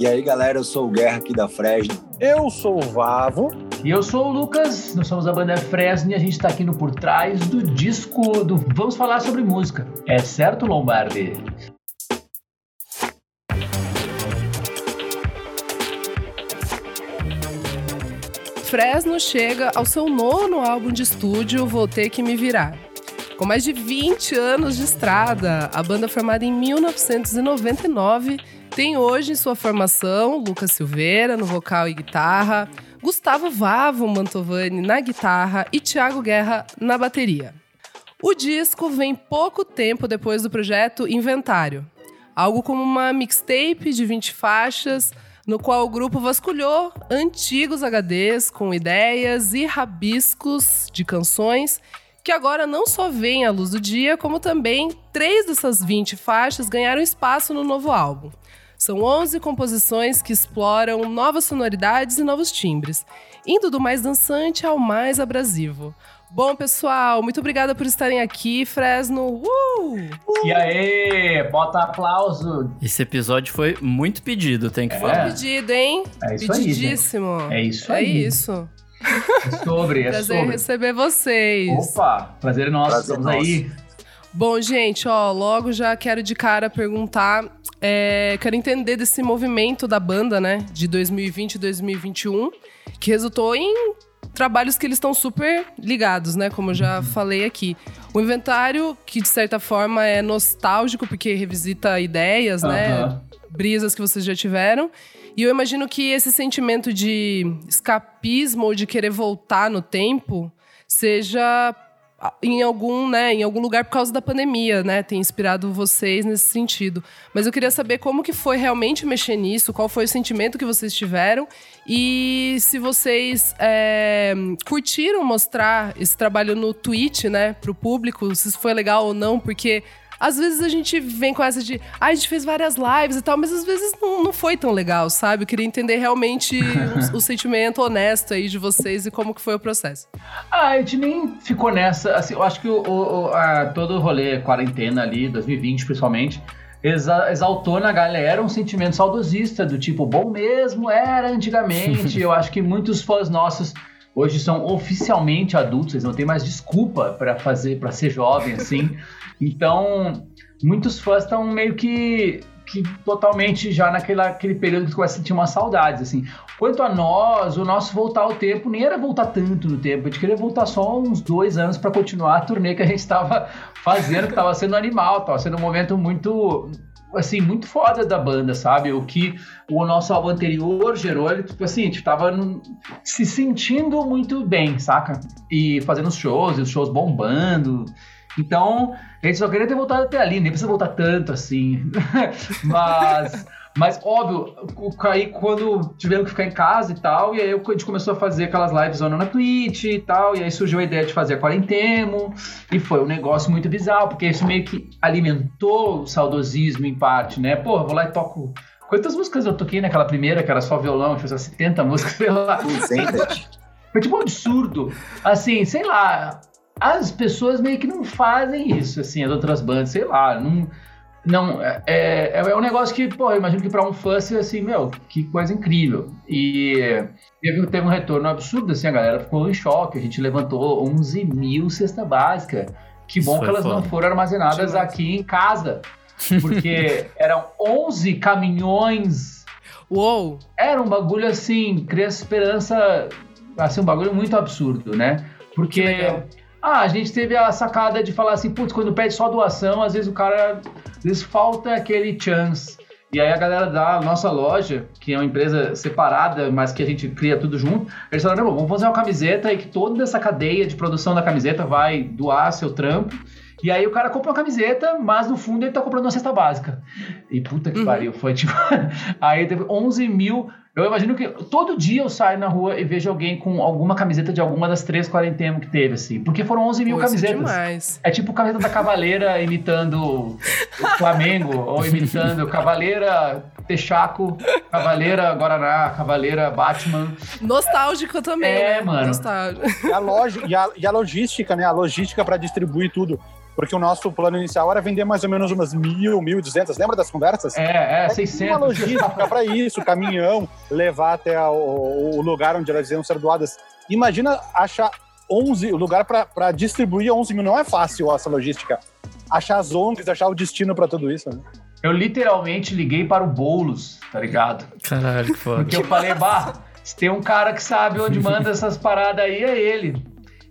E aí, galera, eu sou o Guerra aqui da Fresno. Eu sou o Vavo. E eu sou o Lucas, nós somos a banda Fresno e a gente tá aqui no Por Trás do disco do Vamos Falar Sobre Música. É certo, Lombardi? Fresno chega ao seu nono álbum de estúdio, Vou Ter Que Me Virar. Com mais de 20 anos de estrada, a banda formada em 1999 tem hoje em sua formação Lucas Silveira no vocal e guitarra, Gustavo Vavo Mantovani na guitarra e Thiago Guerra na bateria. O disco vem pouco tempo depois do projeto Inventário, algo como uma mixtape de 20 faixas, no qual o grupo vasculhou antigos HDs com ideias e rabiscos de canções que agora não só vêm à luz do dia, como também três dessas 20 faixas ganharam espaço no novo álbum. São 11 composições que exploram novas sonoridades e novos timbres, indo do mais dançante ao mais abrasivo. Bom, pessoal, muito obrigada por estarem aqui, Fresno. Uh! E aí, bota aplauso. Esse episódio foi muito pedido, tem que É. falar. Pedido, hein? É isso aí, Pedidíssimo. É isso É aí. isso. É sobre, é Prazer sobre. receber vocês. Opa, prazer é nosso, Prazer estamos nosso. aí. Bom, gente, ó, logo já quero de cara perguntar, é, quero entender desse movimento da banda, né, de 2020 e 2021, que resultou em trabalhos que eles estão super ligados, né, como eu já falei aqui. O inventário, que de certa forma é nostálgico, porque revisita ideias, né, Aham. brisas que vocês já tiveram. E eu imagino que esse sentimento de escapismo ou de querer voltar no tempo seja em algum, né, em algum lugar por causa da pandemia, né? Tem inspirado vocês nesse sentido. Mas eu queria saber como que foi realmente mexer nisso, qual foi o sentimento que vocês tiveram e se vocês é, curtiram mostrar esse trabalho no Twitch, né, pro público, se foi legal ou não, porque às vezes a gente vem com essa de, ah, a gente fez várias lives e tal, mas às vezes não, não foi tão legal, sabe? Eu queria entender realmente o, o sentimento honesto aí de vocês e como que foi o processo. Ah, a gente nem ficou nessa. Assim, eu acho que o, o- a- todo o rolê quarentena ali, 2020 principalmente, exa- exaltou na galera um sentimento saudosista, do tipo, bom mesmo era antigamente. eu acho que muitos fãs nossos hoje são oficialmente adultos, eles não têm mais desculpa pra fazer, para ser jovem assim. Então, muitos fãs estão meio que que totalmente já naquele aquele período que começa a sentir umas saudades, assim. Quanto a nós, o nosso voltar ao tempo nem era voltar tanto no tempo, a gente queria voltar só uns dois anos para continuar a turnê que a gente estava fazendo, que estava sendo animal, estava sendo um momento muito assim, muito foda da banda, sabe? O que o nosso álbum anterior gerou, ele, tipo assim, a gente tava se sentindo muito bem, saca? E fazendo os shows, e os shows bombando. Então, a gente só queria ter voltado até ali, nem precisa voltar tanto assim. Mas, mas óbvio, aí quando tivemos que ficar em casa e tal, e aí a gente começou a fazer aquelas lives na Twitch e tal, e aí surgiu a ideia de fazer a quarentemo, e foi um negócio muito bizarro, porque isso meio que alimentou o saudosismo em parte, né? Pô, vou lá e toco. Quantas músicas eu toquei naquela primeira, que era só violão, tinha 70 músicas, sei lá. 200. Foi tipo um absurdo. Assim, sei lá. As pessoas meio que não fazem isso, assim, as outras bandas, sei lá. Não. Não, é, é, é um negócio que, pô, eu imagino que pra um fã seja assim, meu, que coisa incrível. E teve, teve um retorno absurdo, assim, a galera ficou em choque. A gente levantou 11 mil cesta básica. Que bom Isso que elas não foda. foram armazenadas Demais. aqui em casa. Porque eram 11 caminhões Uou! era um bagulho assim, Criança Esperança, assim, um bagulho muito absurdo, né? Que Porque. Ah, a gente teve a sacada de falar assim, putz, quando pede só doação, às vezes o cara, às vezes falta aquele chance. E aí a galera da nossa loja, que é uma empresa separada, mas que a gente cria tudo junto, eles falaram, não, vamos fazer uma camiseta e que toda essa cadeia de produção da camiseta vai doar seu trampo. E aí o cara compra uma camiseta, mas no fundo ele tá comprando uma cesta básica. E puta que Uhum. pariu, foi tipo... aí teve 11 mil... Eu imagino que todo dia eu saio na rua e vejo alguém com alguma camiseta de alguma das três quarentenas que teve, assim. Porque foram 11 mil Pô, é camisetas. demais. É tipo camiseta da Cavaleira imitando o Flamengo, ou imitando Cavaleira Texaco, Cavaleira Guaraná, Cavaleira Batman. Nostálgico também, É, né? mano. Nostálgico. E a, loja, e, a, e a logística, né? A logística pra distribuir tudo. Porque o nosso plano inicial era vender mais ou menos umas mil, mil e duzentas. Lembra das conversas? É, é, Tem 600. uma logística para isso, caminhão, levar até o, o lugar onde elas iam ser doadas. Imagina achar 11, o lugar para distribuir 11 mil. Não é fácil essa logística. Achar as ONGs, achar o destino para tudo isso. Né? Eu literalmente liguei para o Boulos, tá ligado? Caralho, que foda. Porque eu falei, bah, se tem um cara que sabe onde manda essas paradas aí, é ele.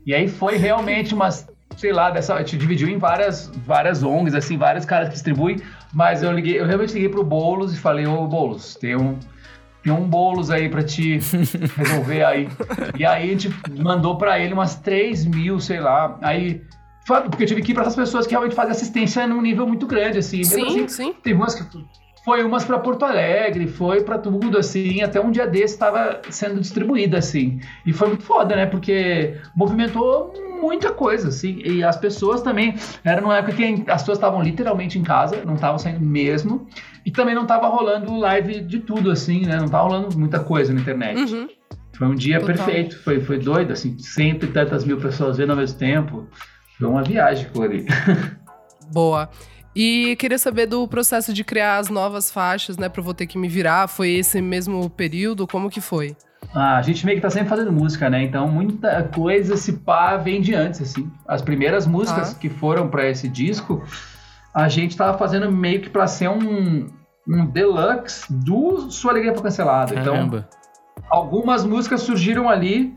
E aí foi realmente umas, sei lá, dessa, a gente dividiu em várias, várias ONGs, assim, vários caras que distribuem, mas eu liguei, eu realmente liguei pro Boulos e falei, ô Boulos, tem um, tem um bolos aí pra te resolver aí. E aí a gente mandou pra ele umas 3 mil, sei lá. Aí, porque eu tive que ir pra essas pessoas que realmente fazem assistência num nível muito grande, assim. Sim, assim, sim. Teve umas que foi umas pra Porto Alegre, foi pra tudo, assim, até um dia desse estava sendo distribuída, assim. E foi muito foda, né? Porque movimentou muita coisa, assim. E as pessoas também, era numa época que as pessoas estavam literalmente em casa, não estavam saindo mesmo. E também não tava rolando live de tudo, assim, né? Não tava rolando muita coisa na internet. Uhum. Foi um dia Total. perfeito, foi, foi doido, assim, cento e tantas mil pessoas vendo ao mesmo tempo. Foi uma viagem por ali. Boa. E queria saber do processo de criar as novas faixas, né, pro Vou Ter Que Me Virar. Foi esse mesmo período? Como que foi? Ah, a gente meio que tá sempre fazendo música, né? Então muita coisa se pá vem de antes, assim. As primeiras músicas Tá. que foram pra esse disco, a gente tava fazendo meio que pra ser um, um deluxe do Sua Alegria Foi Cancelada. Então, Caramba. algumas músicas surgiram ali,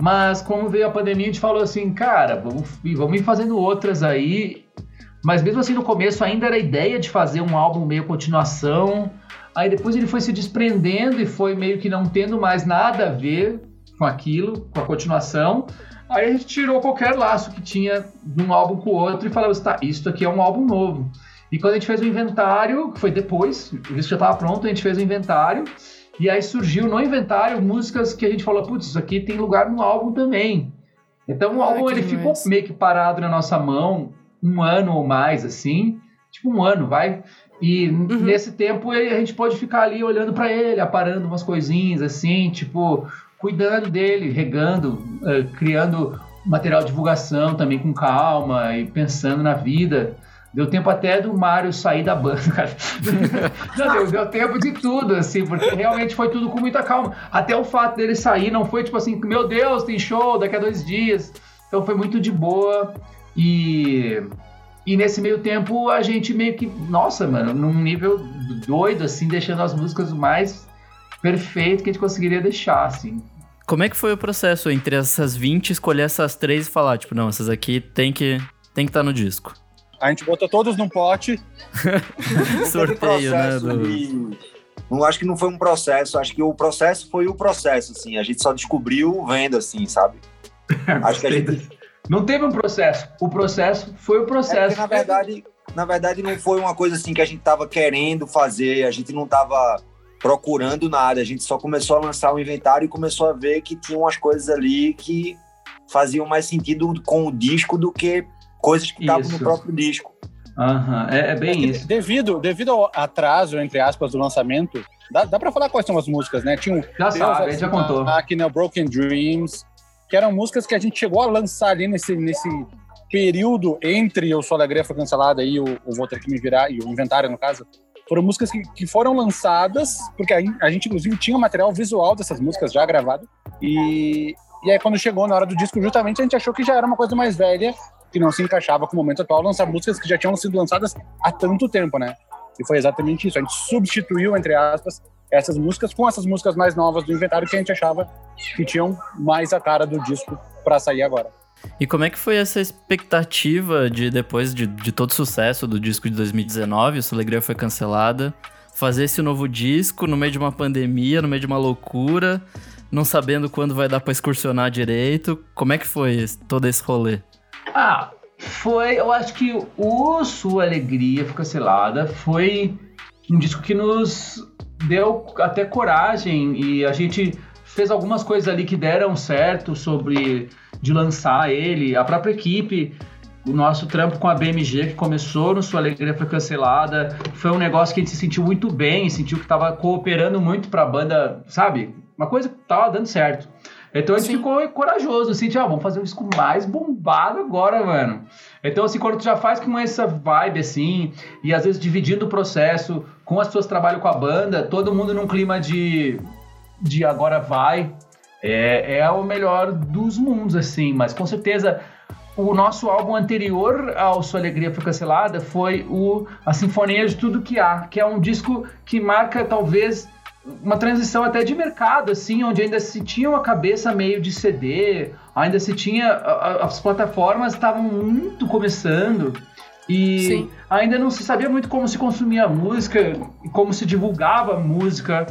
mas como veio a pandemia, a gente falou assim, cara, vamos, vamos ir fazendo outras aí. Mas mesmo assim, no começo ainda era a ideia de fazer um álbum meio continuação. Aí depois ele foi se desprendendo e foi meio que não tendo mais nada a ver com aquilo, com a continuação. Aí a gente tirou qualquer laço que tinha de um álbum com o outro e falamos, tá, isso aqui é um álbum novo. E quando a gente fez o inventário, que foi depois, isso já estava pronto, a gente fez o inventário. E aí surgiu no inventário músicas que a gente falou, putz, isso aqui tem lugar no álbum também. Então o álbum ele ficou demais. meio que parado na nossa mão um ano ou mais, assim. Tipo um ano, vai. E nesse tempo a gente pode ficar ali olhando para ele, aparando umas coisinhas assim, tipo, cuidando dele, regando, eh, criando material de divulgação também com calma e pensando na vida. Deu tempo até do Mário sair da banda, cara. Não, deu, deu tempo de tudo, assim, porque realmente foi tudo com muita calma. Até o fato dele sair não foi tipo assim, meu Deus, tem show daqui a dois dias. Então foi muito de boa. E, e nesse meio tempo a gente meio que, nossa, mano, num nível doido, assim, deixando as músicas o mais perfeito que a gente conseguiria deixar, assim. Como é que foi o processo entre essas 20, escolher essas três e falar, tipo, não, essas aqui tem que tem que estar no disco? A gente botou todos num pote. Sorteio, né? processo do- de- Não acho que não foi um processo, acho que o processo foi o processo, assim. A gente só descobriu vendo, assim, sabe? Acho que a gente Não teve um processo. O processo foi o É processo. porque, na verdade, na verdade, não foi uma coisa assim que a gente tava querendo fazer, a gente não tava procurando nada, a gente só começou a lançar o inventário e começou a ver que tinha umas coisas ali que faziam mais sentido com o disco do que coisas que estavam no próprio disco. Aham, é, é bem É isso. Devido, devido ao atraso, entre aspas, do lançamento, dá, dá pra falar quais são as músicas, né? Tinha um Já Deus, sabe, a gente já contou. Máquina, Broken Dreams, que eram músicas que a gente chegou a lançar ali nesse, nesse período entre o Sua Alegria Foi Cancelada e o, o Vou Ter Que Me Virar, e o Inventário, no caso. Foram músicas que, que foram lançadas, porque a, a gente, inclusive, tinha material visual dessas músicas já gravado. E, e aí, quando chegou na hora do disco, justamente a gente achou que já era uma coisa mais velha, que não se encaixava com o momento atual, lançar músicas que já tinham sido lançadas há tanto tempo, né? E foi exatamente isso. A gente substituiu, entre aspas, essas músicas com essas músicas mais novas do inventário que a gente achava que tinham mais a cara do disco pra sair agora. E como é que foi essa expectativa de depois de, de todo o sucesso do disco de 2019, o Sua Alegria foi cancelada, fazer esse novo disco no meio de uma pandemia, no meio de uma loucura, não sabendo quando vai dar pra excursionar direito? Como é que foi esse- todo esse rolê? Ah, foi. Eu acho que o Sua Alegria Foi Cancelada foi um disco que nos deu até coragem e a gente fez algumas coisas ali que deram certo sobre de lançar ele, a própria equipe. O nosso trampo com a BMG, que começou no Sua Alegria Foi Cancelada, foi um negócio que a gente se sentiu muito bem, sentiu que estava cooperando muito para a banda, sabe? Uma coisa que tava dando certo. Então a gente Sim. ficou corajoso, assim, tipo, ah, vamos fazer um disco mais bombado agora, mano. Então, assim, quando tu já faz com essa vibe, assim, e às vezes dividindo o processo com as pessoas que trabalham com a banda, todo mundo num clima de, de agora vai, é, é o melhor dos mundos, assim, mas com certeza o nosso álbum anterior ao Sua Alegria Foi Cancelada foi o A Sinfonia de Tudo Que Há, que é um disco que marca talvez uma transição até de mercado, assim, onde ainda se tinha uma cabeça meio de CD, ainda se tinha. a- a- As plataformas estavam muito começando e Sim. ainda não se sabia muito como se consumia música, e como se divulgava música,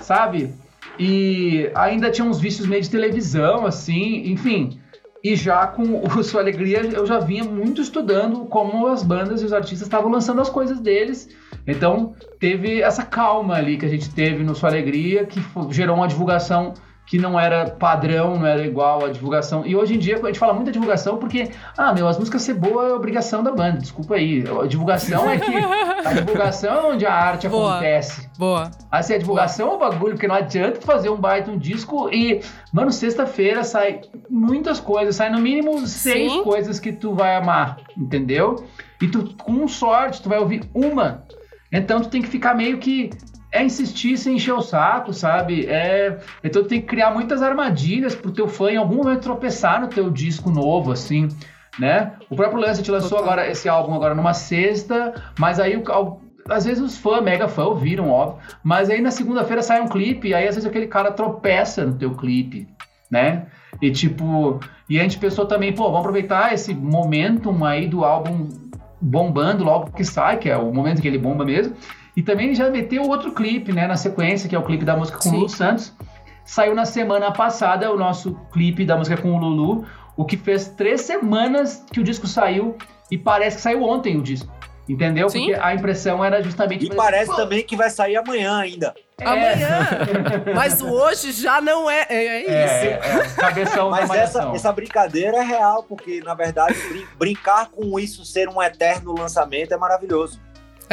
sabe? E ainda tinha uns vícios meio de televisão, assim, enfim. E já com o Sua Alegria, eu já vinha muito estudando como as bandas e os artistas estavam lançando as coisas deles. Então, teve essa calma ali que a gente teve no Sua Alegria, que gerou uma divulgação que não era padrão, não era igual à divulgação. E hoje em dia a gente fala muito da divulgação porque, ah, meu, as músicas ser boa é obrigação da banda, desculpa aí. A divulgação é que. A divulgação é onde a arte Boa. acontece. Boa. Assim, a divulgação é um bagulho, porque não adianta fazer um baita um disco e, mano, sexta-feira sai muitas coisas, sai no mínimo seis Sim. coisas que tu vai amar, entendeu? E tu, com sorte, tu vai ouvir uma. Então tu tem que ficar meio que. É insistir sem encher o saco, sabe? É, então tem que criar muitas armadilhas pro teu fã em algum momento tropeçar no teu disco novo, assim, né? O próprio Lance a gente lançou agora esse álbum agora numa sexta, mas aí o, às vezes os fãs, mega fã, ouviram, óbvio. Mas aí na segunda-feira sai um clipe, e aí às vezes aquele cara tropeça no teu clipe, né? E tipo, e a gente pensou também, pô, vamos aproveitar esse momentum aí do álbum bombando logo que sai, que é o momento que ele bomba mesmo. E também já meteu outro clipe, né, na sequência, que é o clipe da música com o Sim. Lulu Santos. Saiu na semana passada o nosso clipe da música com o Lulu, o que fez três semanas que o disco saiu e parece que saiu ontem o disco. Entendeu? Sim. Porque a impressão era justamente. E parece também que vai sair amanhã ainda. É, Amanhã. Mas o hoje já não é. É, é isso. É, é, cabeção da Mas essa, essa brincadeira é real, porque, na verdade, brin- brincar com isso ser um eterno lançamento é maravilhoso.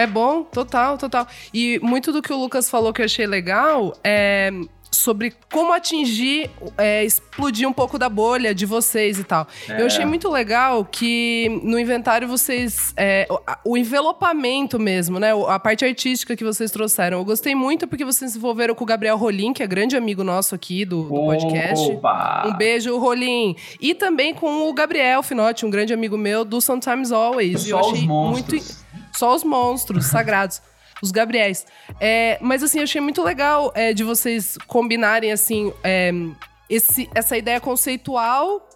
É bom, total, total. E muito do que o Lucas falou que eu achei legal é sobre como atingir, é, explodir um pouco da bolha de vocês e tal. É. Eu achei muito legal que no inventário vocês. é, o- envelopamento mesmo, né? A parte artística que vocês trouxeram. Eu gostei muito porque vocês se envolveram com o Gabriel Rolim, que é grande amigo nosso aqui do, do podcast. Opa! Um beijo, Rolim. E também com o Gabriel Finotti, um grande amigo meu do Sometimes Always. Eu Só os achei monstros. muito. Só os monstros sagrados. Os Gabriéis. É, mas assim, achei muito legal é, de vocês combinarem assim é, esse, essa ideia conceitual,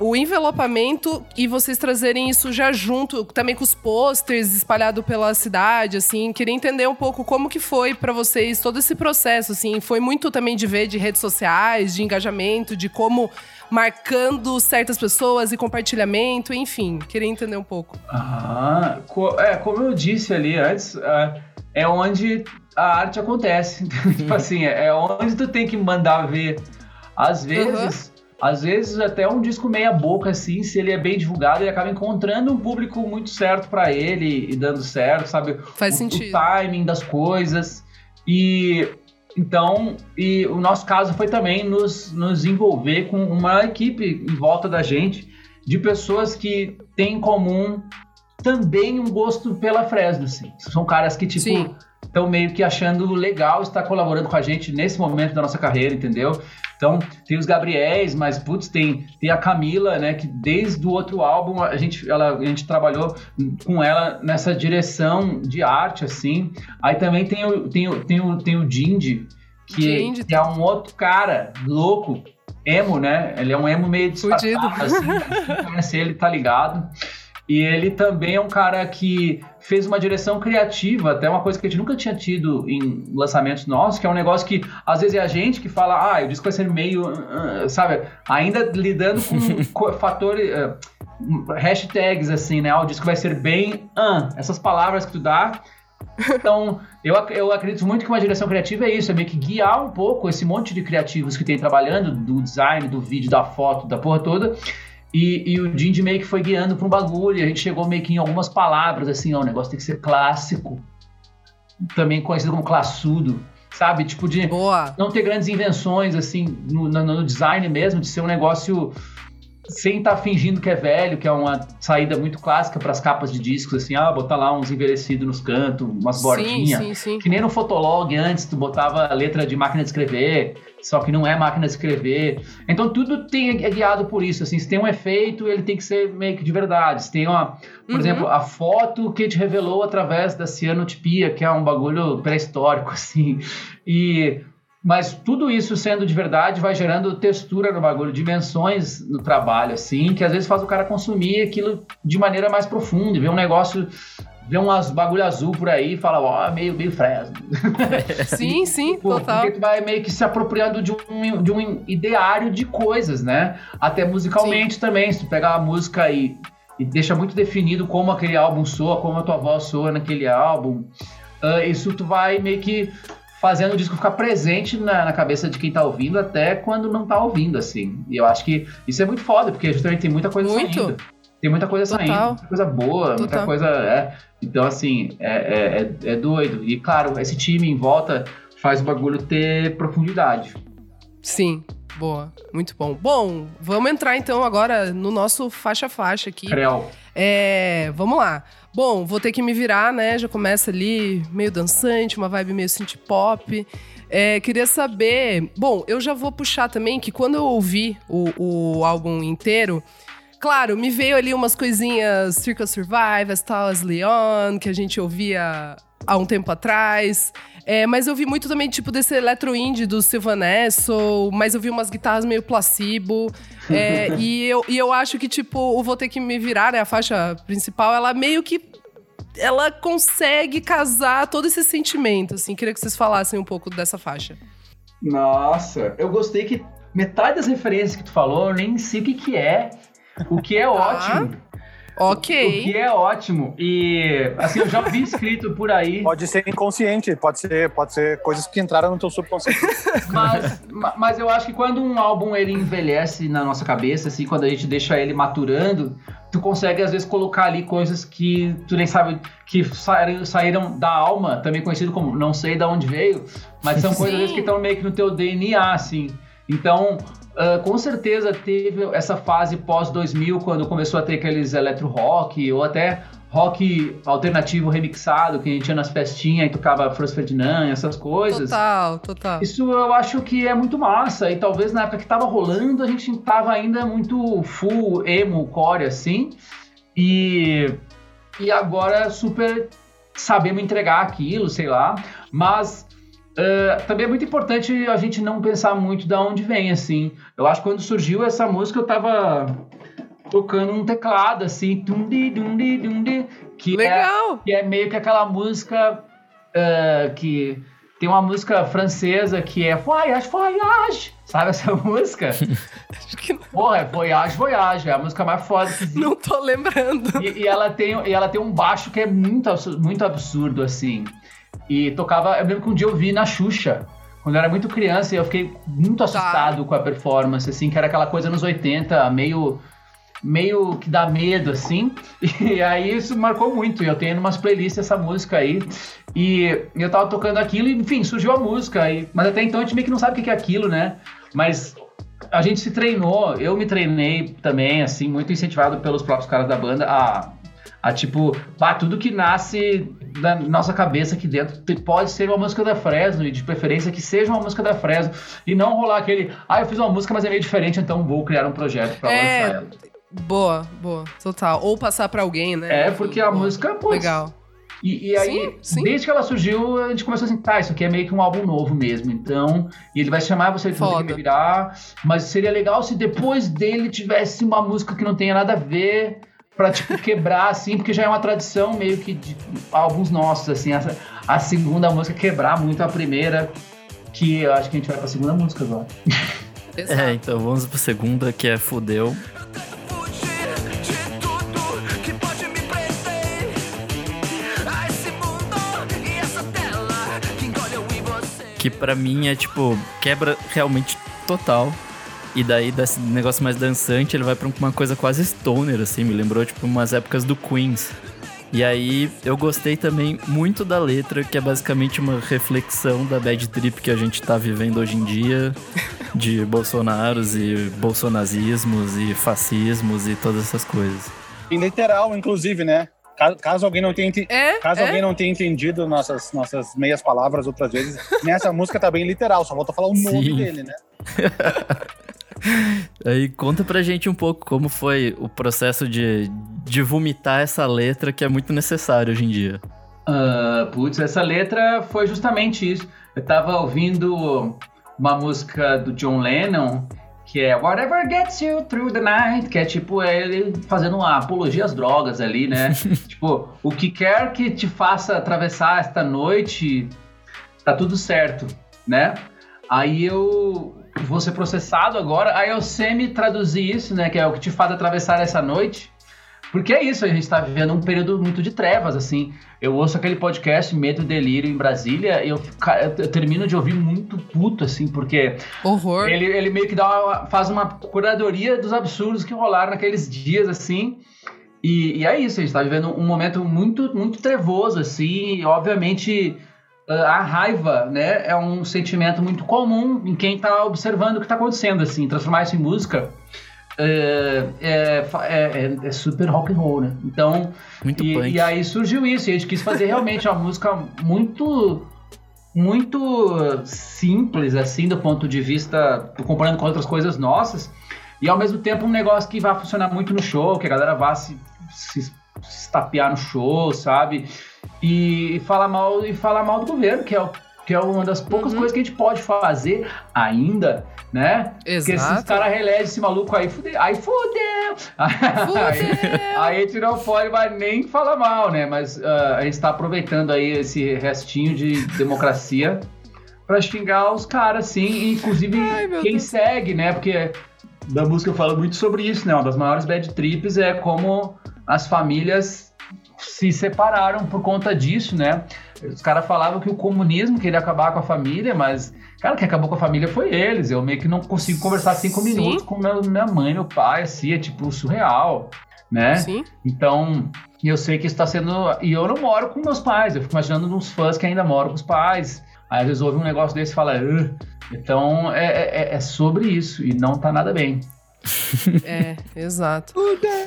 o envelopamento e vocês trazerem isso já junto, também com os posters espalhados pela cidade, assim. Queria entender um pouco como que foi pra vocês todo esse processo, assim. Foi muito também de ver de redes sociais, de engajamento, de como marcando certas pessoas e compartilhamento, enfim. Queria entender um pouco. Ah, é, como eu disse ali antes, ah, é onde a arte acontece. tipo assim, é onde tu tem que mandar ver. Às vezes, às vezes até um disco meia boca, assim, se ele é bem divulgado, ele acaba encontrando um público muito certo pra ele e dando certo, sabe? Faz o, sentido. o timing das coisas. E então, e o nosso caso foi também nos, nos envolver com uma equipe em volta da gente de pessoas que têm em comum também um gosto pela Fresno, assim. São caras que, tipo, Sim. Estão meio que achando legal estar colaborando com a gente nesse momento da nossa carreira, entendeu? Então, tem os Gabriéis, mas, putz, tem, tem a Camila, né, que desde o outro álbum a gente, ela, a gente trabalhou com ela nessa direção de arte, assim. Aí também tem o, tem o, tem o, tem o Jindy, que, Jindy. que é um outro cara louco, emo, né? Ele é um emo meio disfarçado, assim, quem conhece ele tá ligado. E ele também é um cara que fez uma direção criativa, até uma coisa que a gente nunca tinha tido em lançamentos nossos, que é um negócio que às vezes é a gente que fala, ah, o disco vai ser meio, ah, sabe, ainda lidando com co- fatores, ah, hashtags assim, né? Ah, o disco vai ser bem, ah, essas palavras que tu dá. Então, eu, eu acredito muito que uma direção criativa é isso, é meio que guiar um pouco esse monte de criativos que tem trabalhando, do design, do vídeo, da foto, da porra toda, e, e o Jindy meio que foi guiando para um bagulho, e a gente chegou meio que em algumas palavras, assim, ó, o negócio tem que ser clássico, também conhecido como classudo, sabe? Tipo de Boa. não ter grandes invenções, assim, no, no- no design mesmo, de ser um negócio sem estar fingindo que é velho, que é uma saída muito clássica para as capas de discos, assim, ah, botar lá uns envelhecidos nos cantos, umas bordinhas. sim, sim. Que nem no Fotolog antes, tu botava a letra de máquina de escrever, só que não é máquina de escrever. Então tudo tem, é guiado por isso, assim, se tem um efeito, ele tem que ser meio que de verdade. Se tem uma, por Uhum. exemplo, a foto que te revelou através da cianotipia, que é um bagulho pré-histórico, assim. E mas tudo isso sendo de verdade vai gerando textura no bagulho, dimensões no trabalho, assim, que às vezes faz o cara consumir aquilo de maneira mais profunda, e ver um negócio, ver umas bagulho azul por aí e fala, ó, meio, meio fresno. Sim, sim, Pô, total. Porque tu vai meio que se apropriando de um, de um ideário de coisas, né? Até musicalmente também, se tu pegar a música e, e deixa muito definido como aquele álbum soa, como a tua voz soa naquele álbum, ah, isso tu vai meio que fazendo o disco ficar presente na, na cabeça de quem tá ouvindo até quando não tá ouvindo, assim. E eu acho que isso é muito foda, porque justamente tem muita coisa Muito. saindo. Tem muita coisa Total. saindo, muita coisa boa, muita Total. coisa. É. Então, assim, é, é, é, é doido. E claro, esse time em volta faz o bagulho ter profundidade. Sim, boa. Muito bom. Bom, vamos entrar então agora no nosso faixa-faixa aqui. Creu. É, vamos lá. Bom, vou ter que me virar, né? Já começa ali meio dançante, uma vibe meio synth pop. É, queria saber. Bom, eu já vou puxar também que quando eu ouvi o, o álbum inteiro, claro, me veio ali umas coisinhas Circle Survive, As Tall as Leon, que a gente ouvia há um tempo atrás. É, mas eu vi muito também, tipo, desse electro indie do Sylvanesso, mas eu vi umas guitarras meio placebo. É, e, eu, e eu acho que, tipo, o Vou Ter Que Me Virar, né, a faixa principal, ela meio que... Ela consegue casar todo esse sentimento, assim. Queria que vocês falassem um pouco dessa faixa. Nossa, eu gostei que metade das referências que tu falou, eu nem sei o que, que é. O que é ótimo. O Ok. que é ótimo. E, assim, eu já vi escrito por aí. Pode ser inconsciente, pode ser, pode ser coisas que entraram no teu subconsciente. Mas, ma- mas eu acho que quando um álbum ele envelhece na nossa cabeça, assim, quando a gente deixa ele maturando, tu consegue às vezes colocar ali coisas que tu nem sabe que saíram, saíram da alma, também conhecido como não sei de onde veio, mas são coisas às vezes, Sim. que estão meio que no teu DNA, assim. Então, ah, com certeza teve essa fase pós 2000 quando começou a ter aqueles electro rock ou até rock alternativo remixado que a gente ia nas festinhas e tocava Franz Ferdinand, essas coisas. Total, total. Isso eu acho que é muito massa. E talvez na época que tava rolando, a gente tava ainda muito full emo, core, assim. E, e agora super sabemos entregar aquilo, sei lá. Mas eh, também é muito importante a gente não pensar muito da onde vem, assim. Eu acho que quando surgiu essa música, eu tava tocando um teclado, assim, tum-di, dum-di, dum-di, que é Legal. que é meio que aquela música eh, que tem uma música francesa que é Voyage, Voyage, sabe essa música? Acho que Porra, é Voyage, Voyage, é a música mais foda que existe. não tô lembrando. E, e ela tem, e ela tem um baixo que é muito, absurdo, muito absurdo, assim. E tocava, eu lembro que um dia eu vi na Xuxa, quando eu era muito criança, e eu fiquei muito assustado com a performance, assim, que era aquela coisa nos 80, meio meio que dá medo, assim. E aí isso marcou muito. E eu tenho umas playlists essa música aí. E eu tava tocando aquilo e, enfim, surgiu a música. E, mas até então a gente meio que não sabe o que que é aquilo, né? Mas a gente se treinou, eu me treinei também, assim, muito incentivado pelos próprios caras da banda a, a tipo, bah, tudo que nasce da nossa cabeça aqui dentro pode ser uma música da Fresno e de preferência que seja uma música da Fresno e não rolar aquele, ah, eu fiz uma música, mas é meio diferente, então vou criar um projeto pra É, lançar ela. Boa, boa, total. Ou passar pra alguém, né? É, porque a boa. música, pô, Legal. E, e aí, Sim, sim. desde que ela surgiu, a gente começou assim, tá, isso aqui é meio que um álbum novo mesmo. Então, e ele vai chamar você que virar, mas seria legal se depois dele tivesse uma música que não tenha nada a ver pra, tipo, quebrar, assim, porque já é uma tradição meio que de álbuns nossos, assim, essa, a segunda música quebrar muito a primeira, que eu acho que a gente vai pra segunda música agora. É, então vamos pra segunda, que é Fudeu. a. Que pra mim é tipo, quebra realmente total. E daí, desse negócio mais dançante, ele vai pra uma coisa quase stoner, assim. Me lembrou, tipo, umas épocas do Queens. E aí eu gostei também muito da letra, que é basicamente uma reflexão da bad trip que a gente tá vivendo hoje em dia, de bolsonaros e bolsonazismos e fascismos e todas essas coisas. Em literal, inclusive, né? Caso, caso alguém não tenha, É? caso é? alguém não tenha entendido nossas, nossas meias palavras outras vezes, nessa música tá bem literal, só volta a falar o nome Sim. dele, né? Aí conta pra gente um pouco como foi o processo de, de vomitar essa letra que é muito necessário hoje em dia. Ah, putz, essa letra foi justamente isso. Eu tava ouvindo uma música do John Lennon, que é Whatever Gets You Through the Night, que é tipo ele fazendo uma apologia às drogas ali, né? tipo, o que quer que te faça atravessar esta noite, tá tudo certo, né? Aí eu vou ser processado agora, aí eu semi-traduzi isso, né? Que é o que te faz atravessar essa noite. Porque é isso, a gente tá vivendo um período muito de trevas, assim. Eu ouço aquele podcast Medo e Delírio em Brasília e eu, eu termino de ouvir muito puto, assim, porque Horror. ele, ele meio que dá uma- faz uma curadoria dos absurdos que rolaram naqueles dias, assim. E, e é isso, a gente tá vivendo um momento muito, muito trevoso, assim, e obviamente a raiva, né, é um sentimento muito comum em quem tá observando o que tá acontecendo, assim, transformar isso em música é, é, é- é- é super rock and roll, né? Então, Muito e, punk. e aí surgiu isso, e a gente quis fazer realmente uma música muito muito simples, assim, do ponto de vista, comparando com outras coisas nossas, e ao mesmo tempo um negócio que vai funcionar muito no show, que a galera vá se, se, se estapear no show, sabe? E, falar mal e falar mal do governo, que é, o- que é uma das poucas Uhum. coisas que a gente pode fazer ainda, né? Porque esses Exato. caras relegem esse maluco aí, fudeu. Aí fudeu! Fudeu. Aí a gente não pode mais nem falar mal, né? Mas ah, a gente está aproveitando aí esse restinho de democracia pra xingar os caras, sim. Inclusive, Ai, quem Deus. segue, né? Porque da música fala muito sobre isso, né? Uma das maiores bad trips é como as famílias se separaram por conta disso, né? Os caras falavam que o comunismo queria acabar com a família, mas, cara, quem acabou com a família foi eles. Eu meio que não consigo conversar cinco Sim. minutos com minha mãe, meu pai, assim, é tipo surreal, né? Sim. Então, eu sei que isso tá sendo. E eu não moro com meus pais, eu fico imaginando uns fãs que ainda moram com os pais. Aí ouve um negócio desse e fala. "Ugh". Então é, é- é sobre isso e não tá nada bem. É, exato.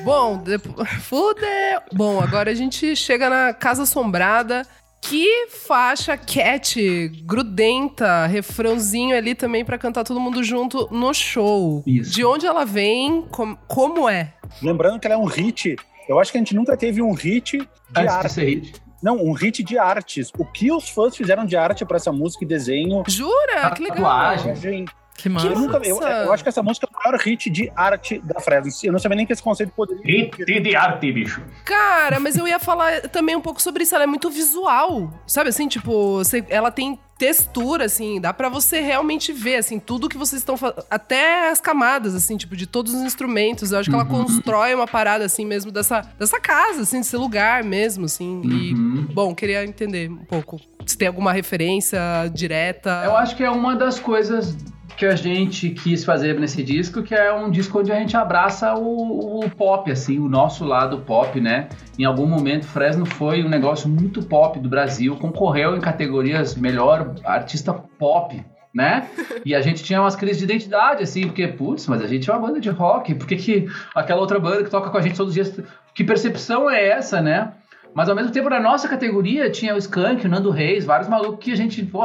Bom, depo... fudeu. Bom, agora a gente chega na Casa Assombrada. Que faixa cat, grudenta, refrãozinho ali também pra cantar todo mundo junto no show. Isso. De onde ela vem? com- Como é? Lembrando que ela é um hit. Eu acho que a gente nunca teve um hit de Antes de arte. ser hit. Não, um hit de artes. O que os fãs fizeram de arte pra essa música e desenho. Jura? Que legal. Tatuagem. Que eu, massa. nunca, eu, eu acho que essa música é o maior hit de arte da Fresno. Eu não sabia nem que esse conceito poderia. Hit de arte, bicho. Cara, mas eu ia falar também um pouco sobre isso. Ela é muito visual. Sabe assim, tipo, você- ela tem textura, assim, dá pra você realmente ver, assim, tudo que vocês estão fazendo. Até as camadas, assim, tipo, de todos os instrumentos. Eu acho que ela Uhum. constrói uma parada, assim, mesmo dessa, dessa casa, assim, desse lugar mesmo, assim. E, Uhum. bom, queria entender um pouco. Se tem alguma referência direta. Eu acho que é uma das coisas que a gente quis fazer nesse disco, que é um disco onde a gente abraça o, o pop, assim, o nosso lado pop, né? Em algum momento, Fresno foi um negócio muito pop do Brasil, concorreu em categorias melhor artista pop, né? E a gente tinha umas crises de identidade, assim, porque, putz, mas a gente é uma banda de rock, por que, que aquela outra banda que toca com a gente todos os dias, que percepção é essa, né? Mas ao mesmo tempo, na nossa categoria, tinha o Skank, o Nando Reis, vários malucos que a gente, pô,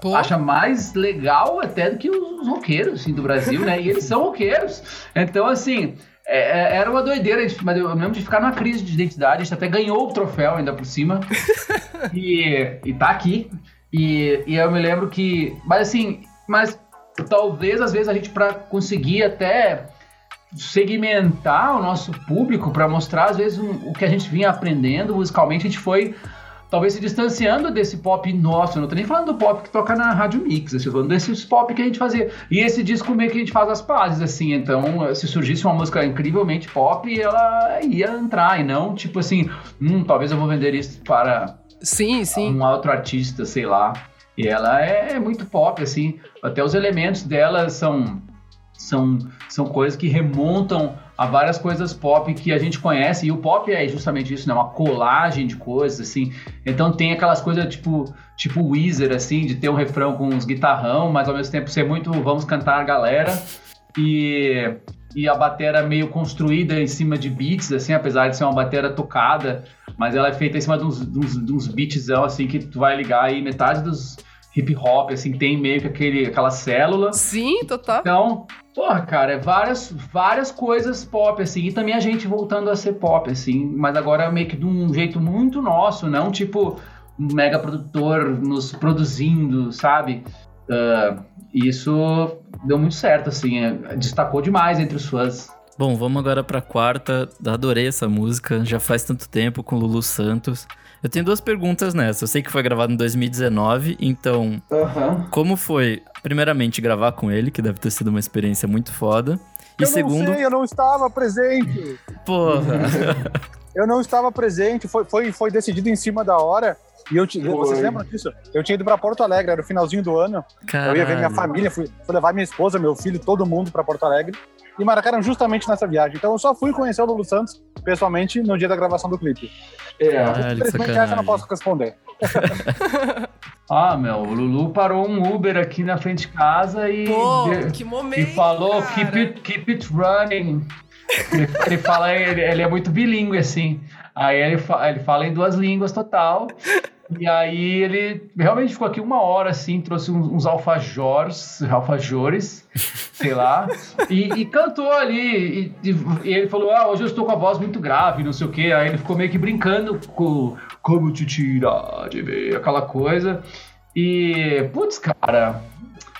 Pô, acha mais legal até do que os roqueiros assim, do Brasil, né? E eles são roqueiros. Então, assim, é- é- era uma doideira, mas eu lembro de ficar numa crise de identidade, a gente até ganhou o troféu ainda por cima. e, e tá aqui. E, e eu me lembro que. Mas assim, mas talvez às vezes a gente, pra conseguir até segmentar o nosso público, pra mostrar às vezes um- o que a gente vinha aprendendo musicalmente, a gente foi talvez se distanciando desse pop nosso. Eu não tô nem falando do pop que toca na Rádio Mix, eu tô falando desses pop que a gente fazia. E esse disco meio que a gente faz as pazes, assim. Então, se surgisse uma música incrivelmente pop, ela ia entrar. E não, tipo assim, hum, talvez eu vou vender isso para sim, sim. um outro artista, sei lá. E ela é muito pop, assim. Até os elementos dela são, são, são coisas que remontam a várias coisas pop que a gente conhece, e o pop é justamente isso, né? Uma colagem de coisas, assim. Então tem aquelas coisas tipo, tipo Weezer, assim, de ter um refrão com uns guitarrão, mas ao mesmo tempo ser muito vamos cantar galera. E, e a batera meio construída em cima de beats, assim, apesar de ser uma batera tocada, mas ela é feita em cima de uns, de uns, de uns assim, que tu vai ligar aí metade dos hip hop, assim, tem meio que aquele, aquela célula. Sim, total. Então, porra, cara, é várias, várias coisas pop, assim, e também a gente voltando a ser pop, assim, mas agora meio que de um jeito muito nosso, não tipo um mega produtor nos produzindo, sabe? Ah, isso deu muito certo, assim, é, destacou demais entre os fãs. Bom, vamos agora pra quarta. Adorei essa música, já faz tanto tempo com Lulu Santos. Eu tenho duas perguntas nessa. Eu sei que foi gravado em 2019, então como foi, primeiramente, gravar com ele, que deve ter sido uma experiência muito foda. E eu segundo, não sei, eu não estava presente. porra. Eu não estava presente, foi, foi, foi decidido em cima da hora. E eu te, vocês lembram disso? Eu tinha ido para Porto Alegre, era o finalzinho do ano. Eu ia ver minha Caralho. família, fui, fui levar minha esposa, meu filho, todo mundo para Porto Alegre. E marcaram justamente nessa viagem. Então eu só fui conhecer o Lulu Santos pessoalmente no dia da gravação do clipe. É. Que Infelizmente essa eu não posso responder. Ah, meu, o Lulu parou um Uber aqui na frente de casa e, Pô, de- que momento. e falou cara. keep it, keep it running. Ele, ele fala, ele, ele é muito bilíngue, assim. Aí ele, fa- ele fala em duas línguas total. E aí ele realmente ficou aqui uma hora, assim, trouxe uns, uns alfajores, alfajores, sei lá, e, e cantou ali. E, e- ele falou, ah, hoje eu estou com a voz muito grave, não sei o quê. Aí ele ficou meio que brincando com como te tirar de mim, aquela coisa. E, putz, cara,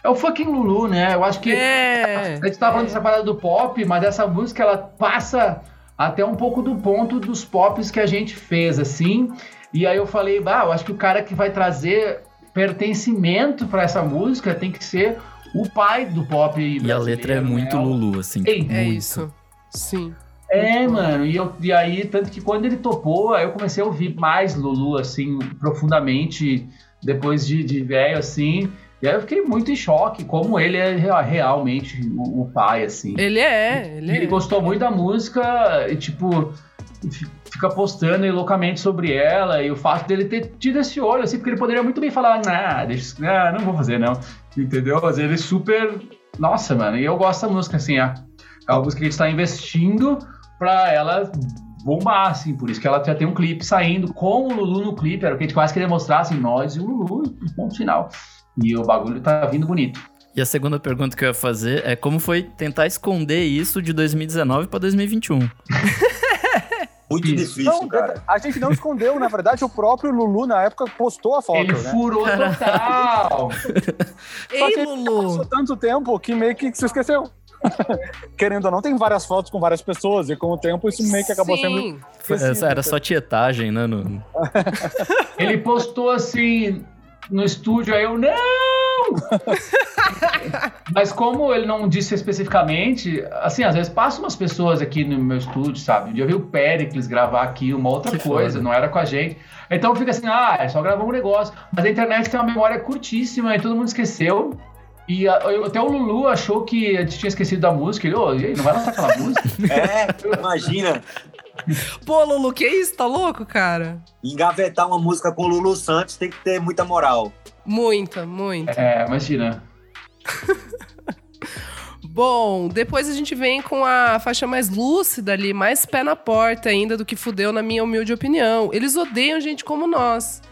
é o fucking Lulu, né? Eu acho que É. a gente tava falando dessa parada do pop, mas essa música ela passa até um pouco do ponto dos pops que a gente fez, assim. E aí eu falei, bah, eu acho que o cara que vai trazer pertencimento pra essa música tem que ser o pai do pop E a letra é muito né? Lulu, assim. Ei, É muito. isso. Sim. É, mano, e, eu, e aí, tanto que quando ele topou, aí eu comecei a ouvir mais Lulu, assim, profundamente, depois de, de velho, assim. E aí eu fiquei muito em choque, como ele é rea- realmente o, o pai, assim. Ele é, ele Ele é. gostou muito da música e, tipo, fica postando aí loucamente sobre ela e o fato dele ter tido esse olho, assim, porque ele poderia muito bem falar, nah, deixa, ah, não vou fazer, não. Entendeu? Mas ele super. Nossa, mano, e eu gosto da música, assim, é é uma música que a gente tá investindo pra ela bombar, assim, por isso que ela já tem um clipe saindo com o Lulu no clipe, era o que a gente quase queria mostrar, assim, nós e o Lulu, ponto final. E o bagulho tá vindo bonito. E a segunda pergunta que eu ia fazer é como foi tentar esconder isso de 2019 pra 2021? Muito Isso. difícil, Não, cara. a gente não escondeu, na verdade, o próprio Lulu na época postou a foto, Ele né? furou total! Ei, que- Lulu. Passou tanto tempo que meio que se esqueceu. Querendo ou não, tem várias fotos com várias pessoas, e com o tempo isso meio que acabou sendo. Sim. Foi- Esqueci, era só tietagem, né? no- Ele postou assim no estúdio, aí eu, não! Mas como ele não disse especificamente, assim, às vezes passam umas pessoas aqui no meu estúdio, sabe? Um dia eu vi o Pericles gravar aqui uma outra Que coisa, foda. não era com a gente. Então fica assim, ah, é só gravar um negócio. Mas a internet tem uma memória curtíssima e todo mundo esqueceu. E a- eu- até o Lulu achou que a gente tinha esquecido da música. Ele, ô, aí, não vai lançar aquela música? É, imagina, Pô, Lulu, que isso? Tá louco, cara? engavetar uma música com Lulu Santos tem que ter muita moral. Muita, muita. É, imagina. Bom, depois a gente vem com a faixa mais lúcida ali, mais pé na porta ainda do que fudeu, na minha humilde opinião. Eles odeiam gente como nós.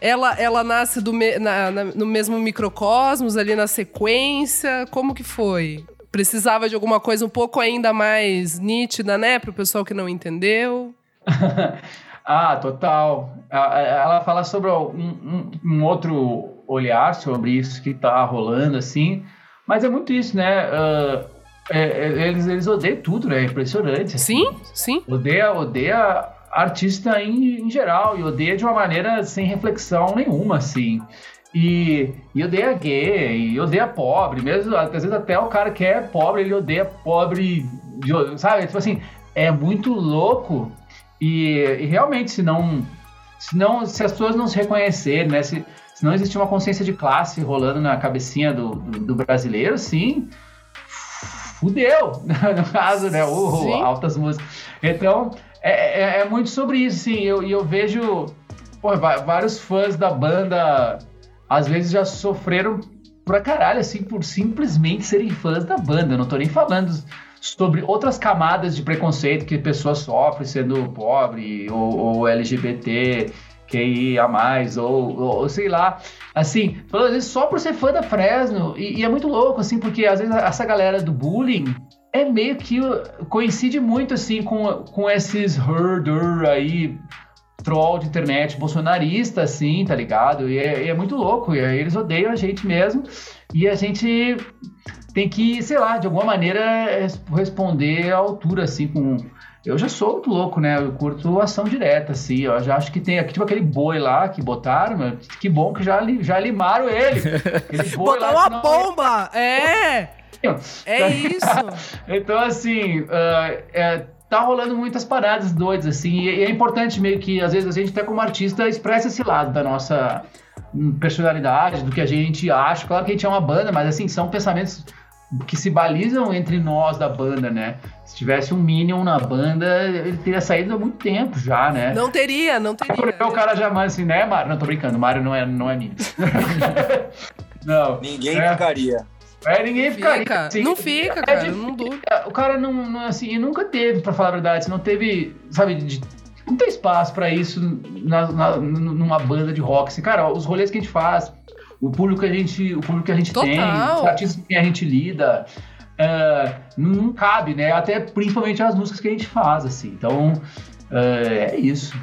Ela, ela nasce do me- na- na- no mesmo microcosmos, ali na sequência. Como que foi? Precisava de alguma coisa um pouco ainda mais nítida, né? Pro pessoal que não entendeu. Ah, total. Ela fala sobre um, um- um outro olhar sobre isso que tá rolando, assim. Mas é muito isso, né? Ah, é- eles, eles odeiam tudo, né? É impressionante. assim. Sim, sim. Odeia, odeia artista em, em geral e odeia de uma maneira sem reflexão nenhuma, assim. E, e odeia gay, e odeia pobre, mesmo às vezes até o cara que é pobre, ele odeia pobre, sabe? Tipo assim, é muito louco e, e realmente, se não, se não, se as pessoas não se reconhecerem, né? Se, se não existir uma consciência de classe rolando na cabecinha do, do, do brasileiro, sim, fudeu, no caso, né? Uh, Sim. altas músicas. Então, é, é- é muito sobre isso, sim. E eu, eu vejo pô, vários fãs da banda, às vezes já sofreram pra caralho, assim, por simplesmente serem fãs da banda. Eu não tô nem falando sobre outras camadas de preconceito que pessoas sofrem sendo pobre ou, ou LGBT, QIA+, ou, ou sei lá. Assim, às vezes só por ser fã da Fresno. E, e é muito louco, assim, porque às vezes essa galera do bullying é meio que coincide muito, assim, com, com esses herder aí, troll de internet bolsonarista, assim, tá ligado? E é, é muito louco, e eles odeiam a gente mesmo, e a gente tem que, sei lá, de alguma maneira res- responder à altura, assim, com... Eu já sou muito louco, né? Eu curto ação direta, assim. Eu já acho que tem aqui, tipo aquele boi lá que botaram, meu, que bom que já, li- já limaram ele. Aquele boi Botar lá, uma bomba! É! É isso! então, assim, ah, é, tá rolando muitas paradas doidas, assim, e, e é importante meio que, às vezes, a gente até como artista expressa esse lado da nossa hum, personalidade, do que a gente acha. Claro que a gente é uma banda, mas, assim, são pensamentos que se balizam entre nós da banda, né? Se tivesse um Minion na banda, ele teria saído há muito tempo já, né? Não teria, não teria. Porque o cara já manda assim, né, Mário? Não, tô brincando, Mário não é, não é Minion. não. Ninguém É. ficaria. É, ninguém ficaria. Fica. assim. Não fica, É cara. difícil. Não duro. O cara não, não, assim, e nunca teve, pra falar a verdade, não teve, sabe, de- não tem espaço pra isso na, na- numa banda de rock. Assim, cara, os rolês que a gente faz, o público que a gente, o público que a gente tem, os artistas com quem a gente lida, é, não, cabe, né? Até principalmente as músicas que a gente faz, assim. Então, é, é isso.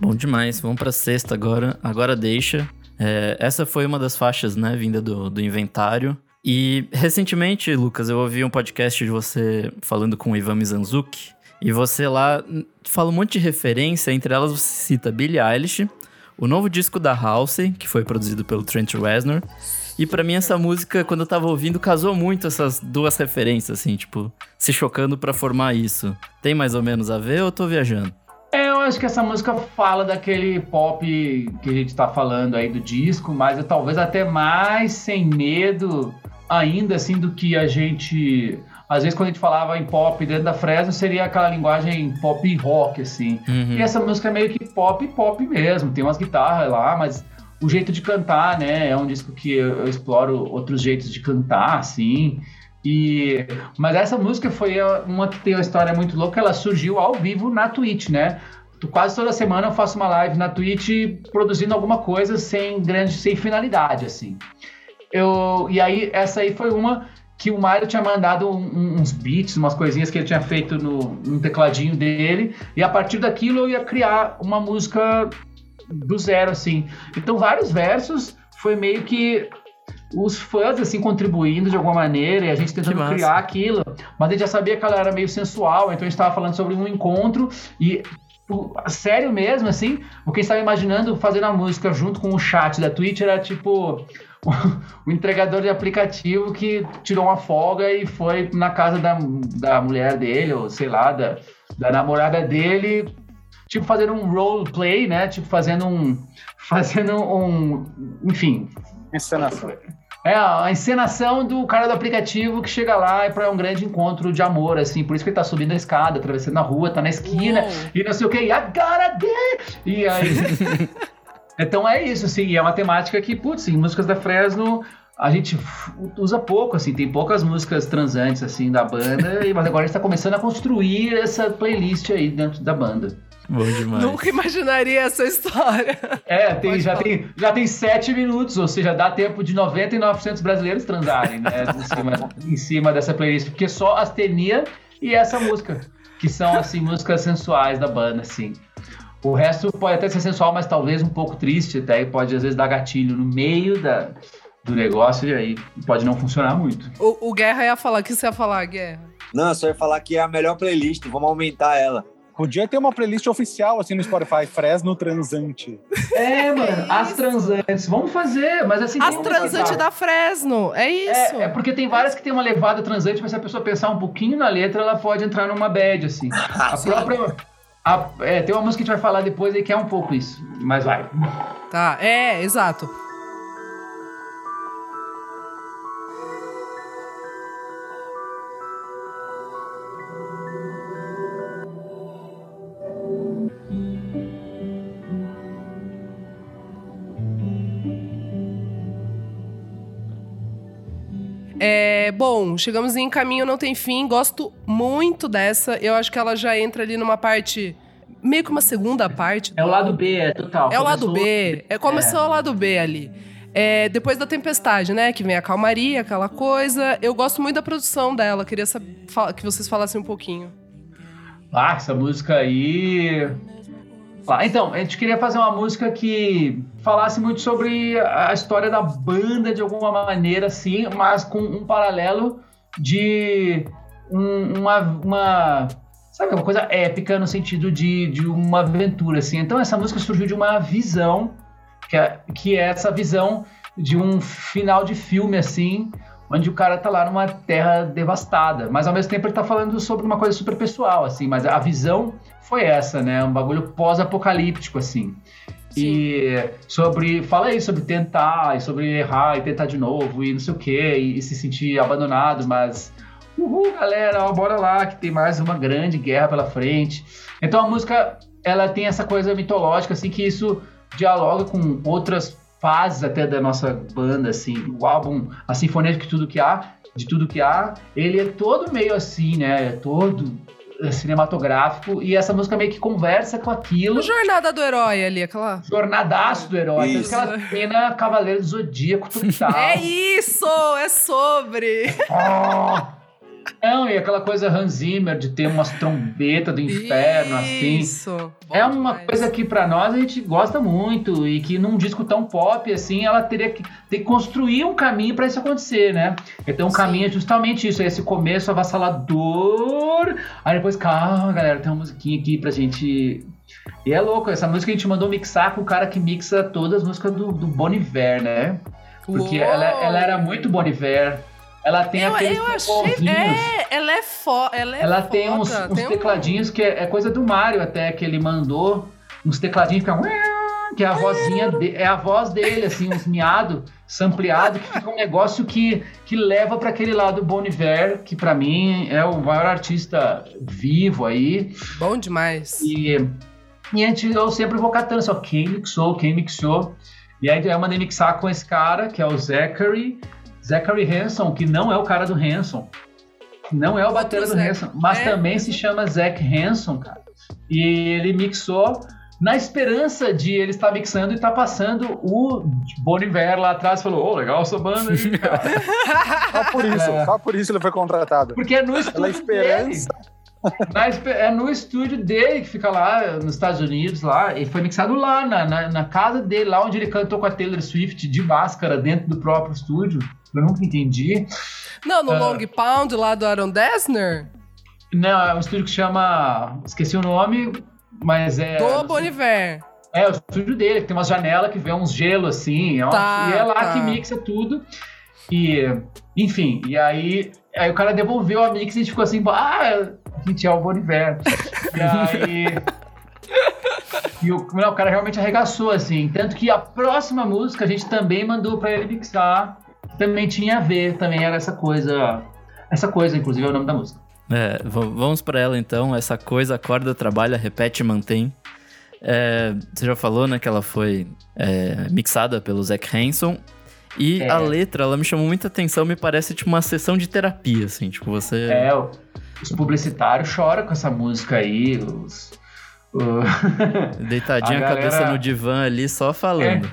Bom demais. Vamos pra sexta agora. Agora deixa. É, essa foi uma das faixas, né, vinda do, do inventário. E recentemente, Lucas, eu ouvi um podcast de você falando com o Ivan Mizanzuki. E você lá fala um monte de referência, entre elas você cita Billie Eilish, o novo disco da Halsey, que foi produzido pelo Trent Reznor. E pra mim essa música, quando eu tava ouvindo, casou muito essas duas referências, assim, tipo, se chocando pra formar isso. Tem mais ou menos a ver ou eu tô viajando? É, eu acho que essa música fala daquele pop que a gente tá falando aí do disco, mas é talvez até mais sem medo ainda assim do que a gente. Às vezes, quando a gente falava em pop dentro da Fresno, seria aquela linguagem pop rock, assim. Uhum. E essa música é meio que pop, pop mesmo. Tem umas guitarras lá, mas o jeito de cantar, né? É um disco que eu, eu exploro outros jeitos de cantar, assim. E, mas essa música foi uma que tem uma história muito louca. Ela surgiu ao vivo na Twitch, né? Quase toda semana eu faço uma live na Twitch produzindo alguma coisa sem grande, sem finalidade, assim. Eu, e aí, essa aí foi uma que o Mário tinha mandado um- uns beats, umas coisinhas que ele tinha feito no, no tecladinho dele, e a partir daquilo eu ia criar uma música do zero, assim. Então, vários versos foi meio que os fãs, assim, contribuindo de alguma maneira, e a gente tentando criar aquilo, mas a gente já sabia que ela era meio sensual, então a gente estava falando sobre um encontro, e sério mesmo, assim, o que estava imaginando fazendo a música junto com o chat da Twitch era tipo o entregador de aplicativo que tirou uma folga e foi na casa da, da mulher dele, ou sei lá, da, da namorada dele, tipo fazendo um roleplay, né? Tipo fazendo um. Fazendo um. Enfim. Encenação. É a encenação do cara do aplicativo que chega lá e para um grande encontro de amor, assim. Por isso que ele tá subindo a escada, atravessando a rua, tá na esquina Uou. e não sei o que, gotta get! E aí. então é isso, assim, e é uma temática que, putz, em músicas da Fresno a gente usa pouco, assim, tem poucas músicas transantes, assim, da banda, e- mas agora a gente tá começando a construir essa playlist aí dentro da banda. Bom demais. Nunca imaginaria essa história. É, tem, Pode já, falar. tem, já tem sete minutos, ou seja, dá tempo de 99% dos brasileiros transarem, né? Em cima, em cima dessa playlist, porque só Astenia e essa música, que são, assim, músicas sensuais da banda, assim. O resto pode até ser sensual, mas talvez um pouco triste, até e pode às vezes dar gatilho no meio da, do negócio e aí pode não funcionar muito. O, o Guerra ia falar, o que você ia falar, Guerra? Não, eu só ia falar que é a melhor playlist, vamos aumentar ela. Podia ter uma playlist oficial assim no Spotify, Fresno Transante. É, mano, as transantes, vamos fazer, mas assim... As levada. da Fresno, é isso. É, é porque tem várias que tem uma levada transante, mas se a pessoa pensar um pouquinho na letra, ela pode entrar numa bad, assim. A própria. A- é, tem uma música que a gente vai falar depois aí que é um pouco isso, mas vai. Tá, é, exato. É, bom, chegamos em Caminho Não Tem Fim. Gosto muito dessa. Eu acho que ela já entra ali numa parte. Meio que uma segunda parte. É o lado B, é total. É o lado Começou- B. É, começou o lado B ali. É, depois da tempestade, né? Que vem a calmaria, aquela coisa. Eu gosto muito da produção dela. Queria que vocês falassem um pouquinho. Ah, essa música aí. Então, a gente queria fazer uma música que falasse muito sobre a história da banda de alguma maneira, assim, mas com um paralelo de um- uma, uma. Sabe, uma coisa épica no sentido de, de uma aventura, assim. Então, essa música surgiu de uma visão, que é, que é essa visão de um final de filme, assim, onde o cara tá lá numa terra devastada, mas ao mesmo tempo ele tá falando sobre uma coisa super pessoal, assim, mas a visão foi essa, né? Um bagulho pós-apocalíptico, assim. E sobre. Fala aí sobre tentar, e sobre errar e tentar de novo, e não sei o quê, e, e se sentir abandonado, mas. Uhul, galera, ó, bora lá, que tem mais uma grande guerra pela frente. Então a música, ela tem essa coisa mitológica, assim, que isso dialoga com outras fases até da nossa banda, assim. O álbum, a Sinfonia de Tudo Que Há, de Tudo Que Há, ele é todo meio assim, né? É todo eh, cinematográfico, e essa música meio que conversa com aquilo. A jornada do herói ali, aquela. Jornadaço do herói. Isso. que ela pena Cavaleiro do Zodíaco total. É isso! É sobre! Oh! Não, e aquela coisa Hans Zimmer de ter umas trombetas do inferno, assim. Isso! É uma demais. coisa que pra nós a gente gosta muito e que num disco tão pop assim, ela teria que ter que construir um caminho pra isso acontecer, né? Então o Sim. caminho é justamente isso, é esse começo avassalador. Aí depois, calma, galera, tem uma musiquinha aqui pra gente. E é louco, essa música a gente mandou mixar com o cara que mixa todas as músicas do, do Bon Iver, né? Porque ela, ela era muito Bon Iver. Ela tem Eu, aqueles eu achei. É, ela é foda. Ela, é Ela tem uns, foda, uns tem um- tecladinhos que é, é coisa do Mario até, que ele mandou. Uns tecladinhos que é... Que é a vozinha de- é a voz dele, assim, uns miado, sampleado, que fica um negócio que, que leva para aquele lado Bon Iver, que para mim é o maior artista vivo aí. Bom demais. E, e a gente, eu sempre vou catando só quem mixou, quem mixou. E aí eu mandei mixar com esse cara, que é o Zachary, Zachary Hanson, que não é o cara do Hanson. Não é o batera do. Hanson, mas É. também se chama Zach Hanson, cara. E ele mixou na esperança de ele estar mixando e estar passando o Bon Iver lá atrás. Falou, ô, legal essa banda aí, cara. Só por isso, É. só por isso ele foi contratado. Porque é no Pela estúdio esperança. dele. Espe- é no estúdio dele, que fica lá nos Estados Unidos, lá. Ele foi mixado lá, na, na, na casa dele, lá onde ele cantou com a Taylor Swift de máscara dentro do próprio estúdio. Eu nunca entendi. Não, no Ah. Long Pound lá do Aaron Dessner, Não, é um estúdio que chama. Esqueci o nome, mas é. do Boniver. É, o estúdio dele, que tem uma janela que vê uns gelo assim. ó, Tá, e é lá tá. que mixa tudo. E, enfim, e aí, aí o cara devolveu a mix e a gente ficou assim, ah, gente é o Boniver. e aí. E o, não, o cara realmente arregaçou, assim. Tanto que a próxima música a gente também mandou pra ele mixar. Também tinha a ver, também era essa coisa. Essa coisa, inclusive, é o nome da música. É, vamos pra ela então. Essa coisa acorda, trabalha, repete e mantém. É, você já falou, né, que ela foi é, mixada pelo Zac Hanson. E É. a letra, ela me chamou muita atenção, me parece tipo uma sessão de terapia, assim, tipo, você... É, os publicitários choram com essa música aí. Os, o- Deitadinha A a, cabeça galera- no divã ali, só falando.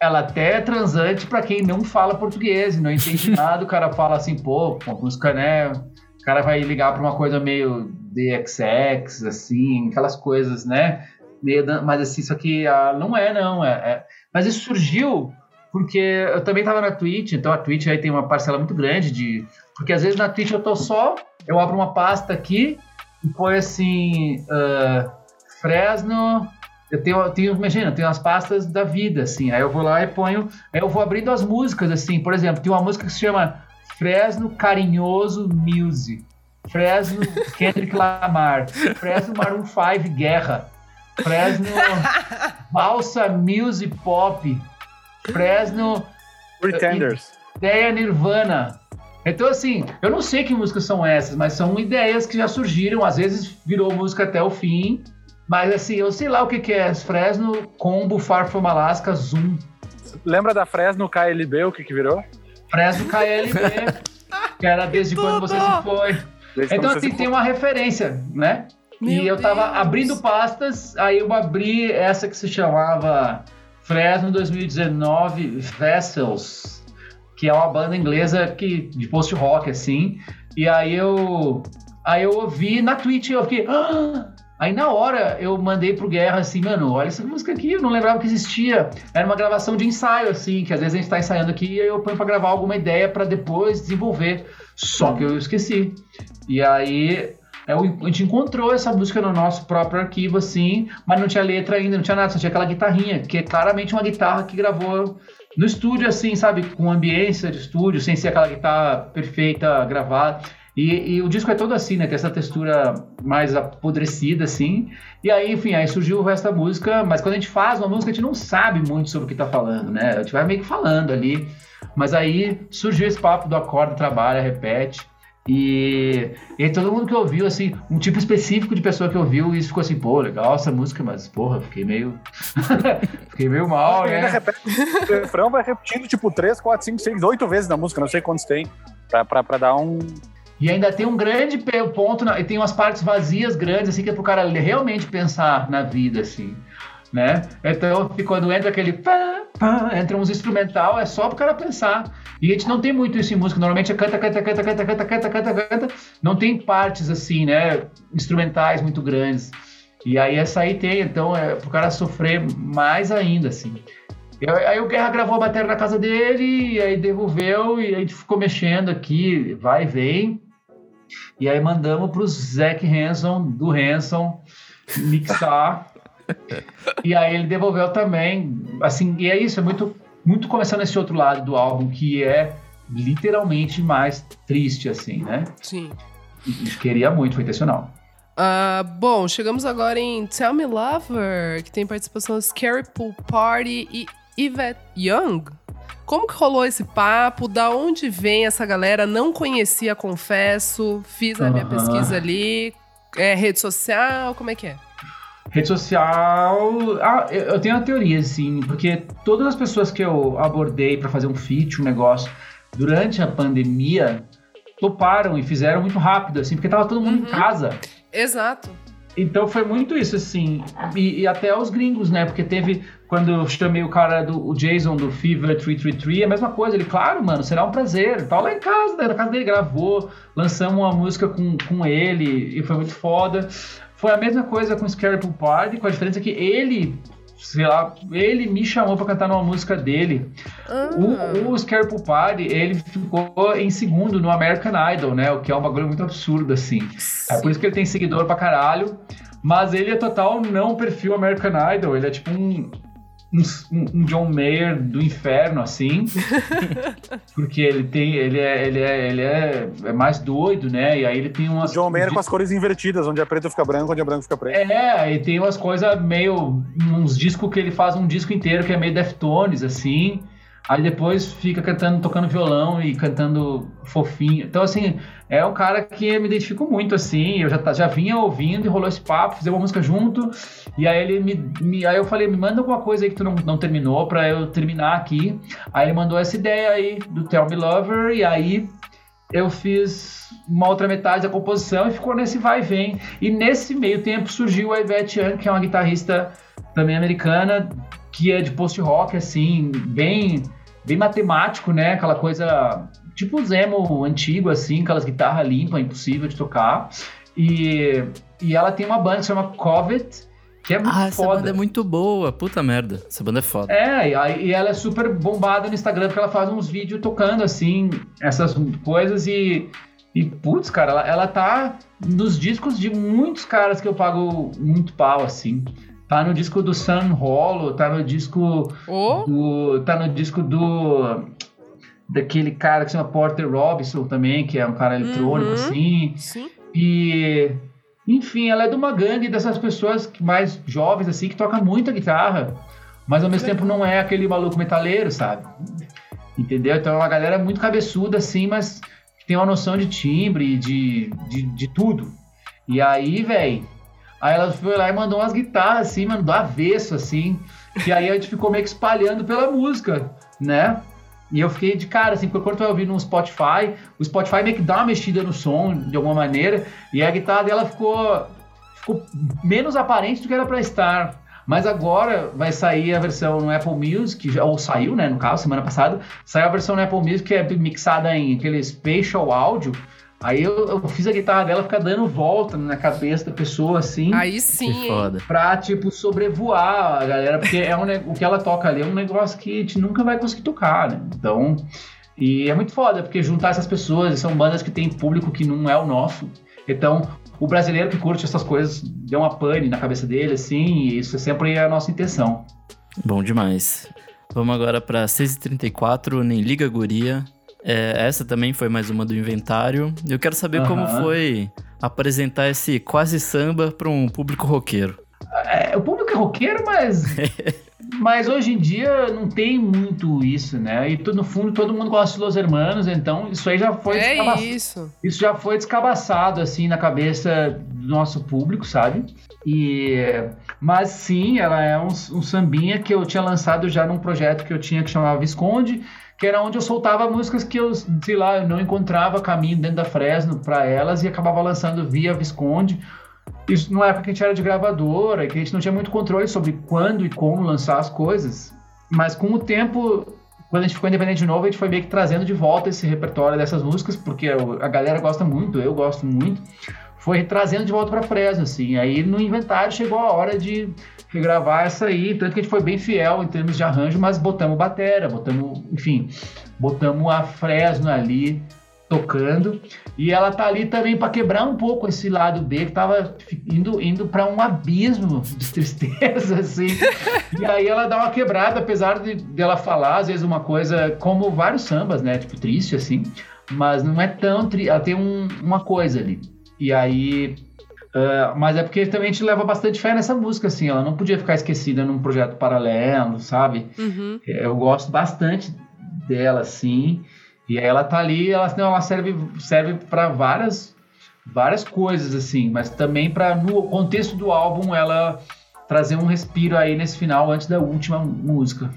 ela até é transante pra quem não fala português, não entende nada. O cara fala assim, pô, uma música, né? O cara vai ligar pra uma coisa meio DXX, assim, aquelas coisas, né? Meio mas assim, isso aqui ah, não é, não. É, é- Mas isso surgiu porque eu também tava na Twitch, então a Twitch aí tem uma parcela muito grande de. Porque às vezes na Twitch eu tô só, eu abro uma pasta aqui e põe assim. ah, Fresno. Eu tenho, eu tenho, imagina, eu tenho as pastas da vida, assim. Aí eu vou lá e ponho. Aí eu vou abrindo as músicas, assim. Por exemplo, tem uma música que se chama Fresno Carinhoso Music. Fresno Kendrick Lamar. Fresno Maroon 5 Guerra. Fresno Valsa Music Pop. Fresno Pretenders. Ideia Nirvana. Então, assim, eu não sei que músicas são essas, mas são ideias que já surgiram. Às vezes virou música até o fim. Mas, assim, eu sei lá o que, que é. Fresno, Combo, Far From Alaska, Zoom. Lembra da Fresno KLB, o que que virou? Fresno KLB. Que era desde quando você se foi. Desde Então, assim, tem uma referência, né? e Meu eu tava Deus. abrindo pastas, aí eu abri essa que se chamava Fresno 2019 Vessels, que é uma banda inglesa que, de post-rock, assim. E aí eu, aí eu ouvi na Twitch, eu fiquei... "Ah!" Aí na hora eu mandei pro Guerra assim, mano, olha essa música aqui, eu não lembrava que existia. Era uma gravação de ensaio, assim, que às vezes a gente tá ensaiando aqui e eu ponho pra gravar alguma ideia pra depois desenvolver. Só que eu esqueci. E aí é, a gente encontrou essa música no nosso próprio arquivo, assim, mas não tinha letra ainda, não tinha nada, só tinha aquela guitarrinha, que é claramente uma guitarra que gravou no estúdio, assim, sabe, com ambiência de estúdio, sem ser aquela guitarra perfeita, gravada. E, e o disco é todo assim, né? Tem essa textura mais apodrecida, assim. E aí, enfim, aí surgiu o resto da música. Mas quando a gente faz uma música, a gente não sabe muito sobre o que tá falando, né? A gente vai meio que falando ali. Mas aí surgiu esse papo do acorda, trabalha, repete. E, e todo mundo que ouviu, assim, um tipo específico de pessoa que ouviu isso ficou assim, pô, legal essa música, mas porra, fiquei meio. fiquei meio mal, né? repete, o refrão vai repetindo tipo 3, 4, 5, 6, 8 vezes na música, não sei quantos tem. Pra, pra, pra dar um. E ainda tem um grande ponto, na- e tem umas partes vazias grandes, assim, que é pro cara realmente pensar na vida, assim, né? Então, quando entra aquele pá, pá, entra uns instrumental, é só pro cara pensar. E a gente não tem muito isso em música, normalmente é canta, canta, canta, canta, canta, canta, canta, canta. Não tem partes, assim, né, instrumentais muito grandes. E aí essa aí tem, então é pro cara sofrer mais ainda, assim. Aí o Guerra gravou a bateria na casa dele, e aí devolveu, e a gente ficou mexendo aqui, vai e vem. E aí mandamos pro Zac Hanson, do Hanson, mixar. E aí ele devolveu também. Assim, e é isso, é muito, muito começando esse outro lado do álbum, que é literalmente mais triste, assim, né? Sim. E Queria muito, foi intencional. Ah, bom, chegamos agora em Tell Me Lover, que tem participação de Scary Pool Party e Yvette Young. Como que rolou esse papo? Da onde vem essa galera? Não conhecia, confesso. Fiz a minha pesquisa ali. É rede social, como é que é? Rede social. Ah, eu tenho uma teoria, assim, porque todas as pessoas que eu abordei para fazer um feat, um negócio, durante a pandemia, toparam e fizeram muito rápido, assim, porque tava todo mundo em Uhum. casa. Exato. Então foi muito isso, assim. E, e até os gringos, né? Porque teve. Quando eu chamei o cara do o Jason do Fever 333, a mesma coisa. Ele, claro, mano, será um prazer. Tava lá em casa, né, na casa dele, gravou, lançamos uma música com, com ele e foi muito foda. Foi a mesma coisa com o Scary Pool Party, com a diferença que ele, sei lá, ele me chamou pra cantar numa música dele. Ah, O, o Scary Pool Party, ele ficou em segundo no American Idol, né? O que é um bagulho muito absurdo, assim. É por isso que ele tem seguidor pra caralho. Mas ele é total não perfil American Idol. Ele é tipo um, um, um John Mayer do inferno, assim. porque ele tem. Ele é, ele é, ele é, é mais doido, né? E aí ele tem umas. John Mayer com as cores invertidas, onde é preto fica branco, onde é branco fica preto. É, e tem umas coisas meio. uns discos que ele faz um disco inteiro que é meio Deftones, assim. Aí depois fica cantando, tocando violão e cantando fofinho. Então, assim, é um cara que me identifico muito, assim. Eu já, tá- já vinha ouvindo e rolou esse papo, fizemos uma música junto. E aí ele me, me- Aí eu falei, me manda alguma coisa aí que tu não, não terminou pra eu terminar aqui. Aí ele mandou essa ideia aí do Tell Me Lover, e aí eu fiz uma outra metade da composição e ficou nesse vai e vem. E nesse meio tempo surgiu a Ivete Young, que é uma guitarrista também americana, que é de post-rock, assim, bem, bem matemático, né? Aquela coisa tipo Zemo antigo, assim, aquelas guitarras limpas, impossível de tocar. E, e ela tem uma banda que se chama Covet, que é muito Ah, essa foda. banda é muito boa. Puta merda. Essa banda é foda. É, e, e ela é super bombada no Instagram porque ela faz uns vídeos tocando assim, essas coisas e. E, putz, cara, ela, ela tá nos discos de muitos caras que eu pago muito pau, assim. Tá no disco do Sun Hollow, tá no disco Ô, do. Tá no disco do. Daquele cara que se chama Porter Robinson também, que é um cara eletrônico, Uhum. assim. sim. E, enfim, ela é de uma gangue dessas pessoas mais jovens, assim, que toca muita guitarra, mas ao mesmo tempo não é aquele maluco metaleiro, sabe? Entendeu? Então é uma galera muito cabeçuda, assim, mas que tem uma noção de timbre, de, de, de tudo. E aí, velho, aí ela foi lá e mandou umas guitarras, assim, mano, do avesso, assim, que aí a gente ficou meio que espalhando pela música, né? E eu fiquei de cara, assim, porque quando tu vai ouvir no Spotify, o Spotify meio que dá uma mexida no som de alguma maneira, e a guitarra dela ficou, ficou menos aparente do que era pra estar. Mas agora vai sair a versão no Apple Music, ou saiu, né, no caso, semana passada, saiu a versão no Apple Music que é mixada em aquele spatial áudio. Aí eu, eu fiz a guitarra dela ficar dando volta na cabeça da pessoa, assim. Aí sim. Pra, tipo, sobrevoar a galera, porque é um, o que ela toca ali é um negócio que a gente nunca vai conseguir tocar, né? Então, e é muito foda, porque juntar essas pessoas, são bandas que têm público que não é o nosso. Então, o brasileiro que curte essas coisas deu uma pane na cabeça dele, assim, e isso é sempre a nossa intenção. Bom demais. Vamos agora pra 6h34, Nem Liga Guria. É, essa também foi mais uma do inventário. Eu quero saber como Aham. foi apresentar esse quase samba pra um público roqueiro. É, o público é roqueiro, mas. mas hoje em dia não tem muito isso, né? E no fundo todo mundo gosta de Los Hermanos, então isso aí já foi É descabaçado. isso. Isso já foi descabaçado, assim, na cabeça do nosso público, sabe? E, mas sim, ela é um, um sambinha que eu tinha lançado já num projeto que eu tinha que chamava Visconde, que era onde eu soltava músicas que eu, sei lá, eu não encontrava caminho dentro da Fresno para elas e acabava lançando via Visconde. Isso numa época que a gente era de gravadora, que a gente não tinha muito controle sobre quando e como lançar as coisas. Mas com o tempo, quando a gente ficou independente de novo, a gente foi meio que trazendo de volta esse repertório dessas músicas, porque a galera gosta muito, eu gosto muito. Foi trazendo de volta para Fresno, assim. Aí no inventário chegou a hora de regravar essa aí, tanto que a gente foi bem fiel em termos de arranjo, mas botamos batera, botamos, enfim, botamos a Fresno ali tocando. E ela tá ali também para quebrar um pouco esse lado B que tava indo, indo para um abismo de tristeza, assim. e aí ela dá uma quebrada, apesar de dela falar, às vezes, uma coisa como vários sambas, né? Tipo, triste, assim. Mas não é tão triste. Ela tem um- uma coisa ali. E aí. Ah, mas é porque também a gente leva bastante fé nessa música, assim. Ela não podia ficar esquecida num projeto paralelo, sabe? Uhum. Eu gosto bastante dela, assim. E ela tá ali, ela, não, ela serve, serve para várias, várias coisas, assim, mas também para no contexto do álbum ela trazer um respiro aí nesse final antes da última música.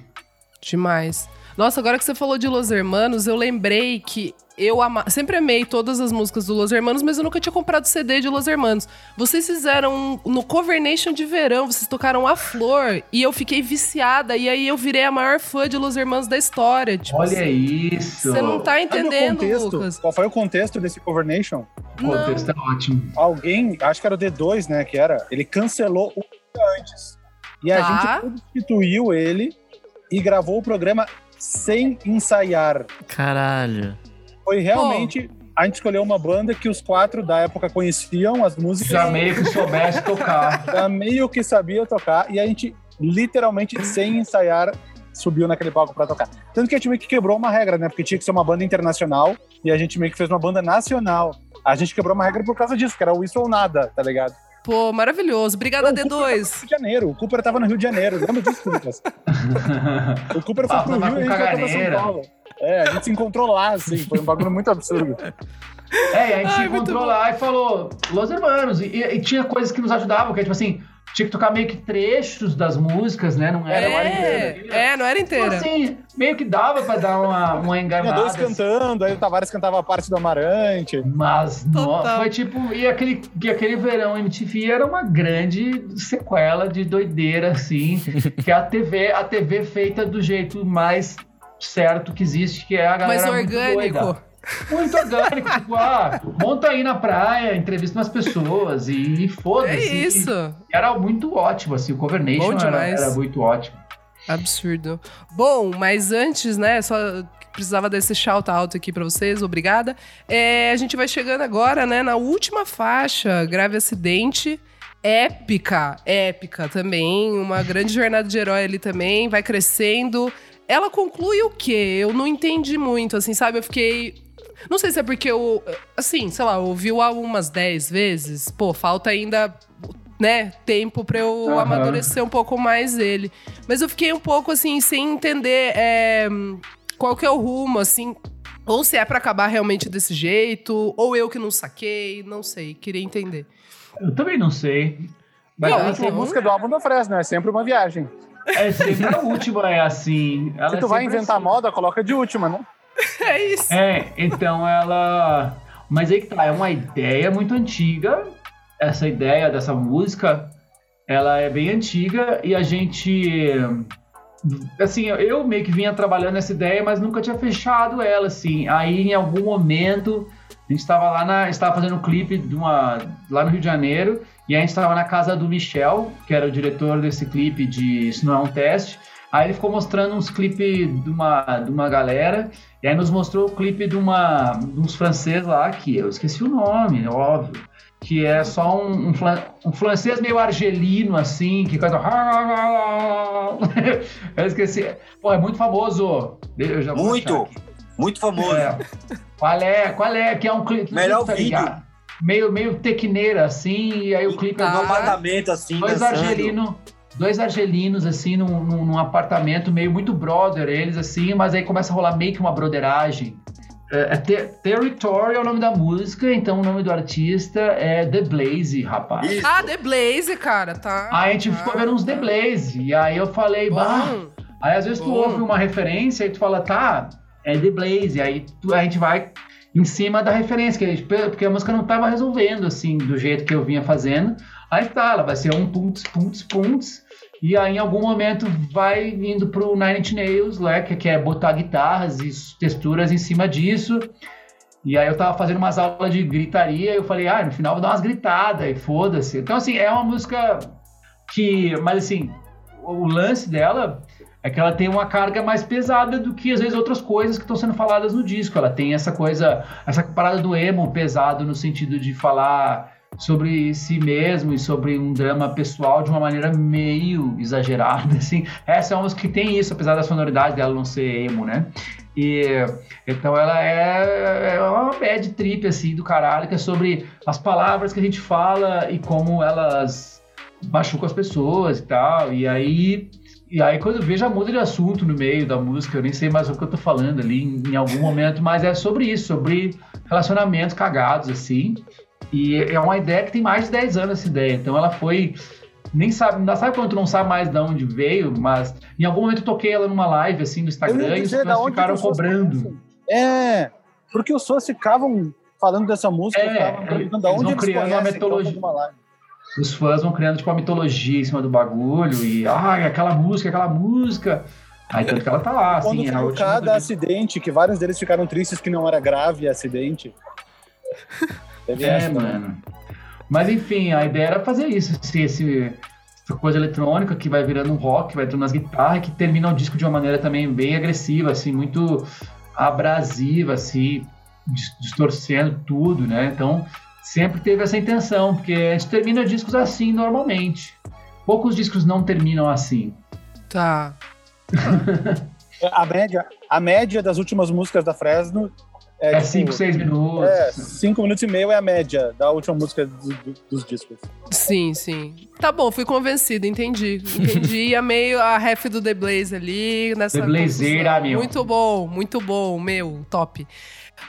Demais. Nossa, agora que você falou de Los Hermanos, eu lembrei que eu ama... sempre amei todas as músicas do Los Hermanos, mas eu nunca tinha comprado CD de Los Hermanos. Vocês fizeram um- no Cover Nation de verão, vocês tocaram A Flor e eu fiquei viciada. E aí eu virei a maior fã de Los Hermanos da história. Tipo, Olha isso! Você não tá entendendo, contexto? Lucas. Qual foi o contexto desse Cover Nation? O contexto é ótimo. Alguém, acho que era o D2, né, que era, ele cancelou o dia antes. E a Tá. gente substituiu ele e gravou o programa sem ensaiar. Caralho. Foi realmente. A gente escolheu uma banda que os quatro da época conheciam as músicas, Já meio que soubesse tocar. já meio que sabia tocar, e a gente literalmente, sem ensaiar, subiu naquele palco pra tocar. Tanto que a gente meio que quebrou uma regra, né? Porque tinha que ser uma banda internacional e a gente meio que fez uma banda nacional. A gente quebrou uma regra por causa disso, que era o isso ou nada, tá ligado? Pô, maravilhoso. Obrigada, O Cooper tava no D2. Rio de Janeiro. O Cooper tava no Rio de Janeiro. Lembra disso, Lucas? O Cooper foi Ah, pro Rio e a com gente voltou pra São. Paulo. É, a gente se encontrou lá, assim. Foi um bagulho muito absurdo. É, e a gente se Ai, muito encontrou lá e falou Los Hermanos. E, e tinha coisas que nos ajudavam, que é tipo assim, tinha que tocar meio que trechos das músicas, né? Não era mais inteira. É, é, não era Então, inteira. assim, meio que dava pra dar uma, uma Tinha enganada. dois cantando, aí o Tavares cantava a parte do Amarante. Mas, nossa, foi tipo. E aquele, e aquele verão MTV era uma grande sequela de doideira, assim. que é a TV, a TV feita do jeito mais certo que existe, que é a galera. Mas muito orgânico. Muito orgânico, tipo, ah, monta aí na praia, entrevista umas pessoas e, e foda-se. É isso. Era muito ótimo, assim, o Cover Nation Bom era, era muito ótimo. Absurdo. Bom, mas antes, né, só precisava desse shout out aqui pra vocês, obrigada. É, a gente vai chegando agora, né, na última faixa, grave acidente. Épica, épica também, uma grande jornada de herói ali também, vai crescendo. Ela conclui o quê? Eu não entendi muito, assim, sabe? Eu fiquei. Não sei se é porque eu, assim, sei lá, ouvi o álbum umas 10 vezes. Pô, falta ainda, né, tempo pra eu Aham. amadurecer um pouco mais ele. Mas eu fiquei um pouco, assim, sem entender é, qual que é o rumo, assim. Ou se é pra acabar realmente desse jeito, ou eu que não saquei, não sei, queria entender. Eu também não sei. Mas Não, ela a tem- música do álbum da Fresno, é sempre uma viagem. É sempre a última, é assim. Ela Se é tu vai sempre inventar assim. moda, coloca de última, né? É isso. É, então ela. Mas aí que tá, é uma ideia muito antiga. Essa ideia dessa música, ela é bem antiga e a gente. Assim, eu meio que vinha trabalhando nessa ideia, mas nunca tinha fechado ela, assim. Aí em algum momento, a gente estava lá na. estava fazendo um clipe de uma, lá no Rio de Janeiro, e a gente estava na casa do Michel, que era o diretor desse clipe de Isso Não É um Teste. Aí ele ficou mostrando uns clipes de uma, de uma galera, e aí nos mostrou o clipe de, uma, de uns franceses lá, que eu esqueci o nome, óbvio. Que é só um, um, um francês meio argelino, assim, que canta. eu esqueci. Pô, é muito famoso. Muito, muito famoso. É. Qual é? Qual é? Que é um clipe. Melhor tá vídeo. ligado? Meio, meio tequineira, assim, e aí o clipe é Tá. No apartamento, assim, dois dançando. argelinos, dois argelinos, assim, num, num, num apartamento meio muito brother, eles, assim, mas aí começa a rolar meio que uma broderagem. É, é Ter- Territory é o nome da música, então o nome do artista é The Blaze, rapaz. Isso. Ah, The Blaze, cara, tá. Aí a gente tá. ficou vendo uns The Blaze, e aí eu falei, bah. Aí às vezes tu ouve uma referência e tu fala, tá, é The Blaze. Aí tu- a gente vai em cima da referência, que a gente- porque a música não tava resolvendo assim, do jeito que eu vinha fazendo. Aí tá, ela vai ser um punts, punts, punts. E aí em algum momento vai indo pro Nine Inch Nails, né, que, que é botar guitarras e texturas em cima disso. E aí eu tava fazendo umas aulas de gritaria e eu falei, ah, no final vou dar umas gritadas e foda-se. Então assim, é uma música que, mas assim, o lance dela é que ela tem uma carga mais pesada do que às vezes outras coisas que estão sendo faladas no disco. Ela tem essa coisa, essa parada do emo pesado no sentido de falar sobre si mesmo e sobre um drama pessoal de uma maneira meio exagerada, assim. Essa é uma música que tem isso, apesar da sonoridade dela não ser emo, né? E então ela é, é uma bad trip assim do caralho, que é sobre as palavras que a gente fala e como elas machucam as pessoas e tal. E aí e aí, quando eu vejo, muda de assunto no meio da música, eu nem sei mais o que eu tô falando ali em, em algum momento, mas é sobre isso, sobre relacionamentos cagados, assim. E é uma ideia que tem mais de 10 anos essa ideia. Então ela foi. Nem sabe, ainda sabe quando tu não sabe mais de onde veio, mas em algum momento eu toquei ela numa live assim no Instagram e os fãs onde ficaram que os fãs cobrando. É, porque os fãs ficavam falando dessa música, É, ficavam perguntando da eles onde vão eles criando uma conhecem, então, mitologia. uma. Os fãs vão criando tipo uma mitologia em cima do bagulho e ah, aquela música, aquela música. Aí tanto que ela tá lá, Quando assim, é a cada acidente, que vários deles ficaram tristes que não era grave acidente. Teve É, essa mano. Mas enfim, a ideia era fazer isso, esse, esse- essa coisa eletrônica que vai virando um rock, vai entrando nas guitarras, que termina o disco de uma maneira também bem agressiva, assim, muito abrasiva, assim, dis- distorcendo tudo, né? Então, sempre teve essa intenção, porque a gente termina discos assim normalmente. Poucos discos não terminam assim. Tá. A média, a média das últimas músicas da Fresno é, É tipo, 5, 6 minutos. É, cinco minutos e meio é a média da última música do- do- dos discos. Sim, sim. Tá bom, fui convencido, entendi. Entendi. E amei a ref do The Blaze ali nessa The Blazeira, meu. Muito bom, muito bom, meu, top.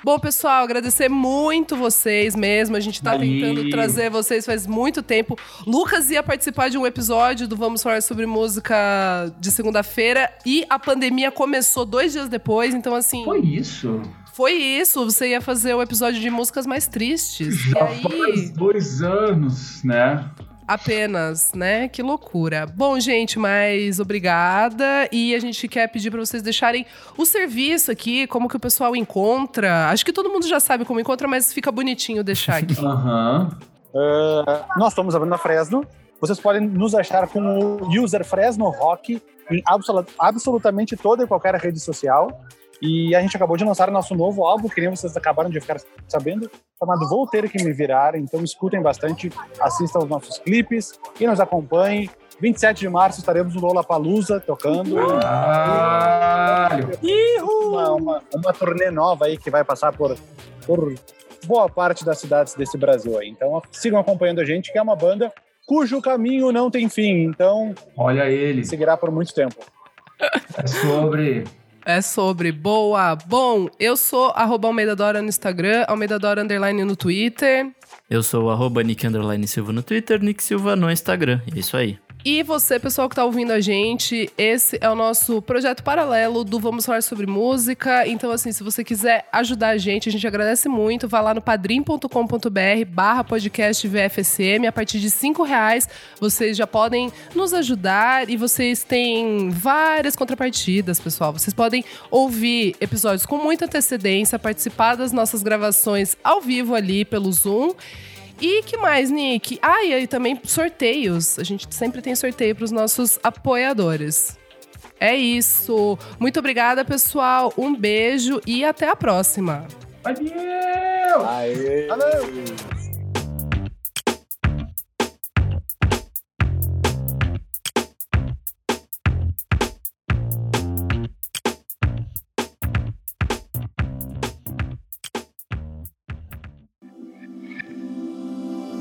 Bom, pessoal, agradecer muito vocês mesmo. A gente tá Valeu. tentando trazer vocês faz muito tempo. Lucas ia participar de um episódio do Vamos Falar sobre Música de segunda-feira e a pandemia começou dois dias depois, então assim. Foi isso. Foi isso, você ia fazer o episódio de músicas mais tristes. E Já aí, faz dois anos, né? apenas, né? Que loucura. Bom, gente, mas obrigada. E a gente quer pedir para vocês deixarem o serviço aqui, como que o pessoal encontra. Acho que todo mundo já sabe como encontra, mas fica bonitinho deixar aqui. Aham. Ah, nós estamos abrindo a Fresno. Vocês podem nos achar com o user Fresno Rock em absolu- absolutamente toda e qualquer rede social. E a gente acabou de lançar o nosso novo álbum, que nem vocês acabaram de ficar sabendo, chamado Vou Ter Que Me Virar. Então escutem bastante, assistam os nossos clipes e nos acompanhem. 27 de março estaremos no Lollapalooza tocando. Caralho. Uma, uma, uma turnê nova aí que vai passar por, por boa parte das cidades desse Brasil aí. Então sigam acompanhando a gente, que é uma banda cujo caminho não tem fim. Então Olha ele. seguirá por muito tempo. É sobre. É sobre boa. Bom, eu sou arroba Almeida Dora no Instagram, Almeida Dora underline no Twitter. Eu sou arroba Nick Underline Silva no Twitter, Nick Silva no Instagram. É isso aí. E você, pessoal que tá ouvindo a gente, esse é o nosso projeto paralelo do Vamos Falar Sobre Música. Então, assim, se você quiser ajudar a gente, a gente agradece muito. Vá lá no padrim.com.br barra podcast VFSM. A partir de cinco reais, vocês já podem nos ajudar e vocês têm várias contrapartidas, pessoal. Vocês podem ouvir episódios com muita antecedência, participar das nossas gravações ao vivo ali pelo Zoom. E que mais, Nick? Ah, e aí também sorteios. A gente sempre tem sorteio para os nossos apoiadores. É isso. Muito obrigada, pessoal. Um beijo e até a próxima. Valeu! Aê!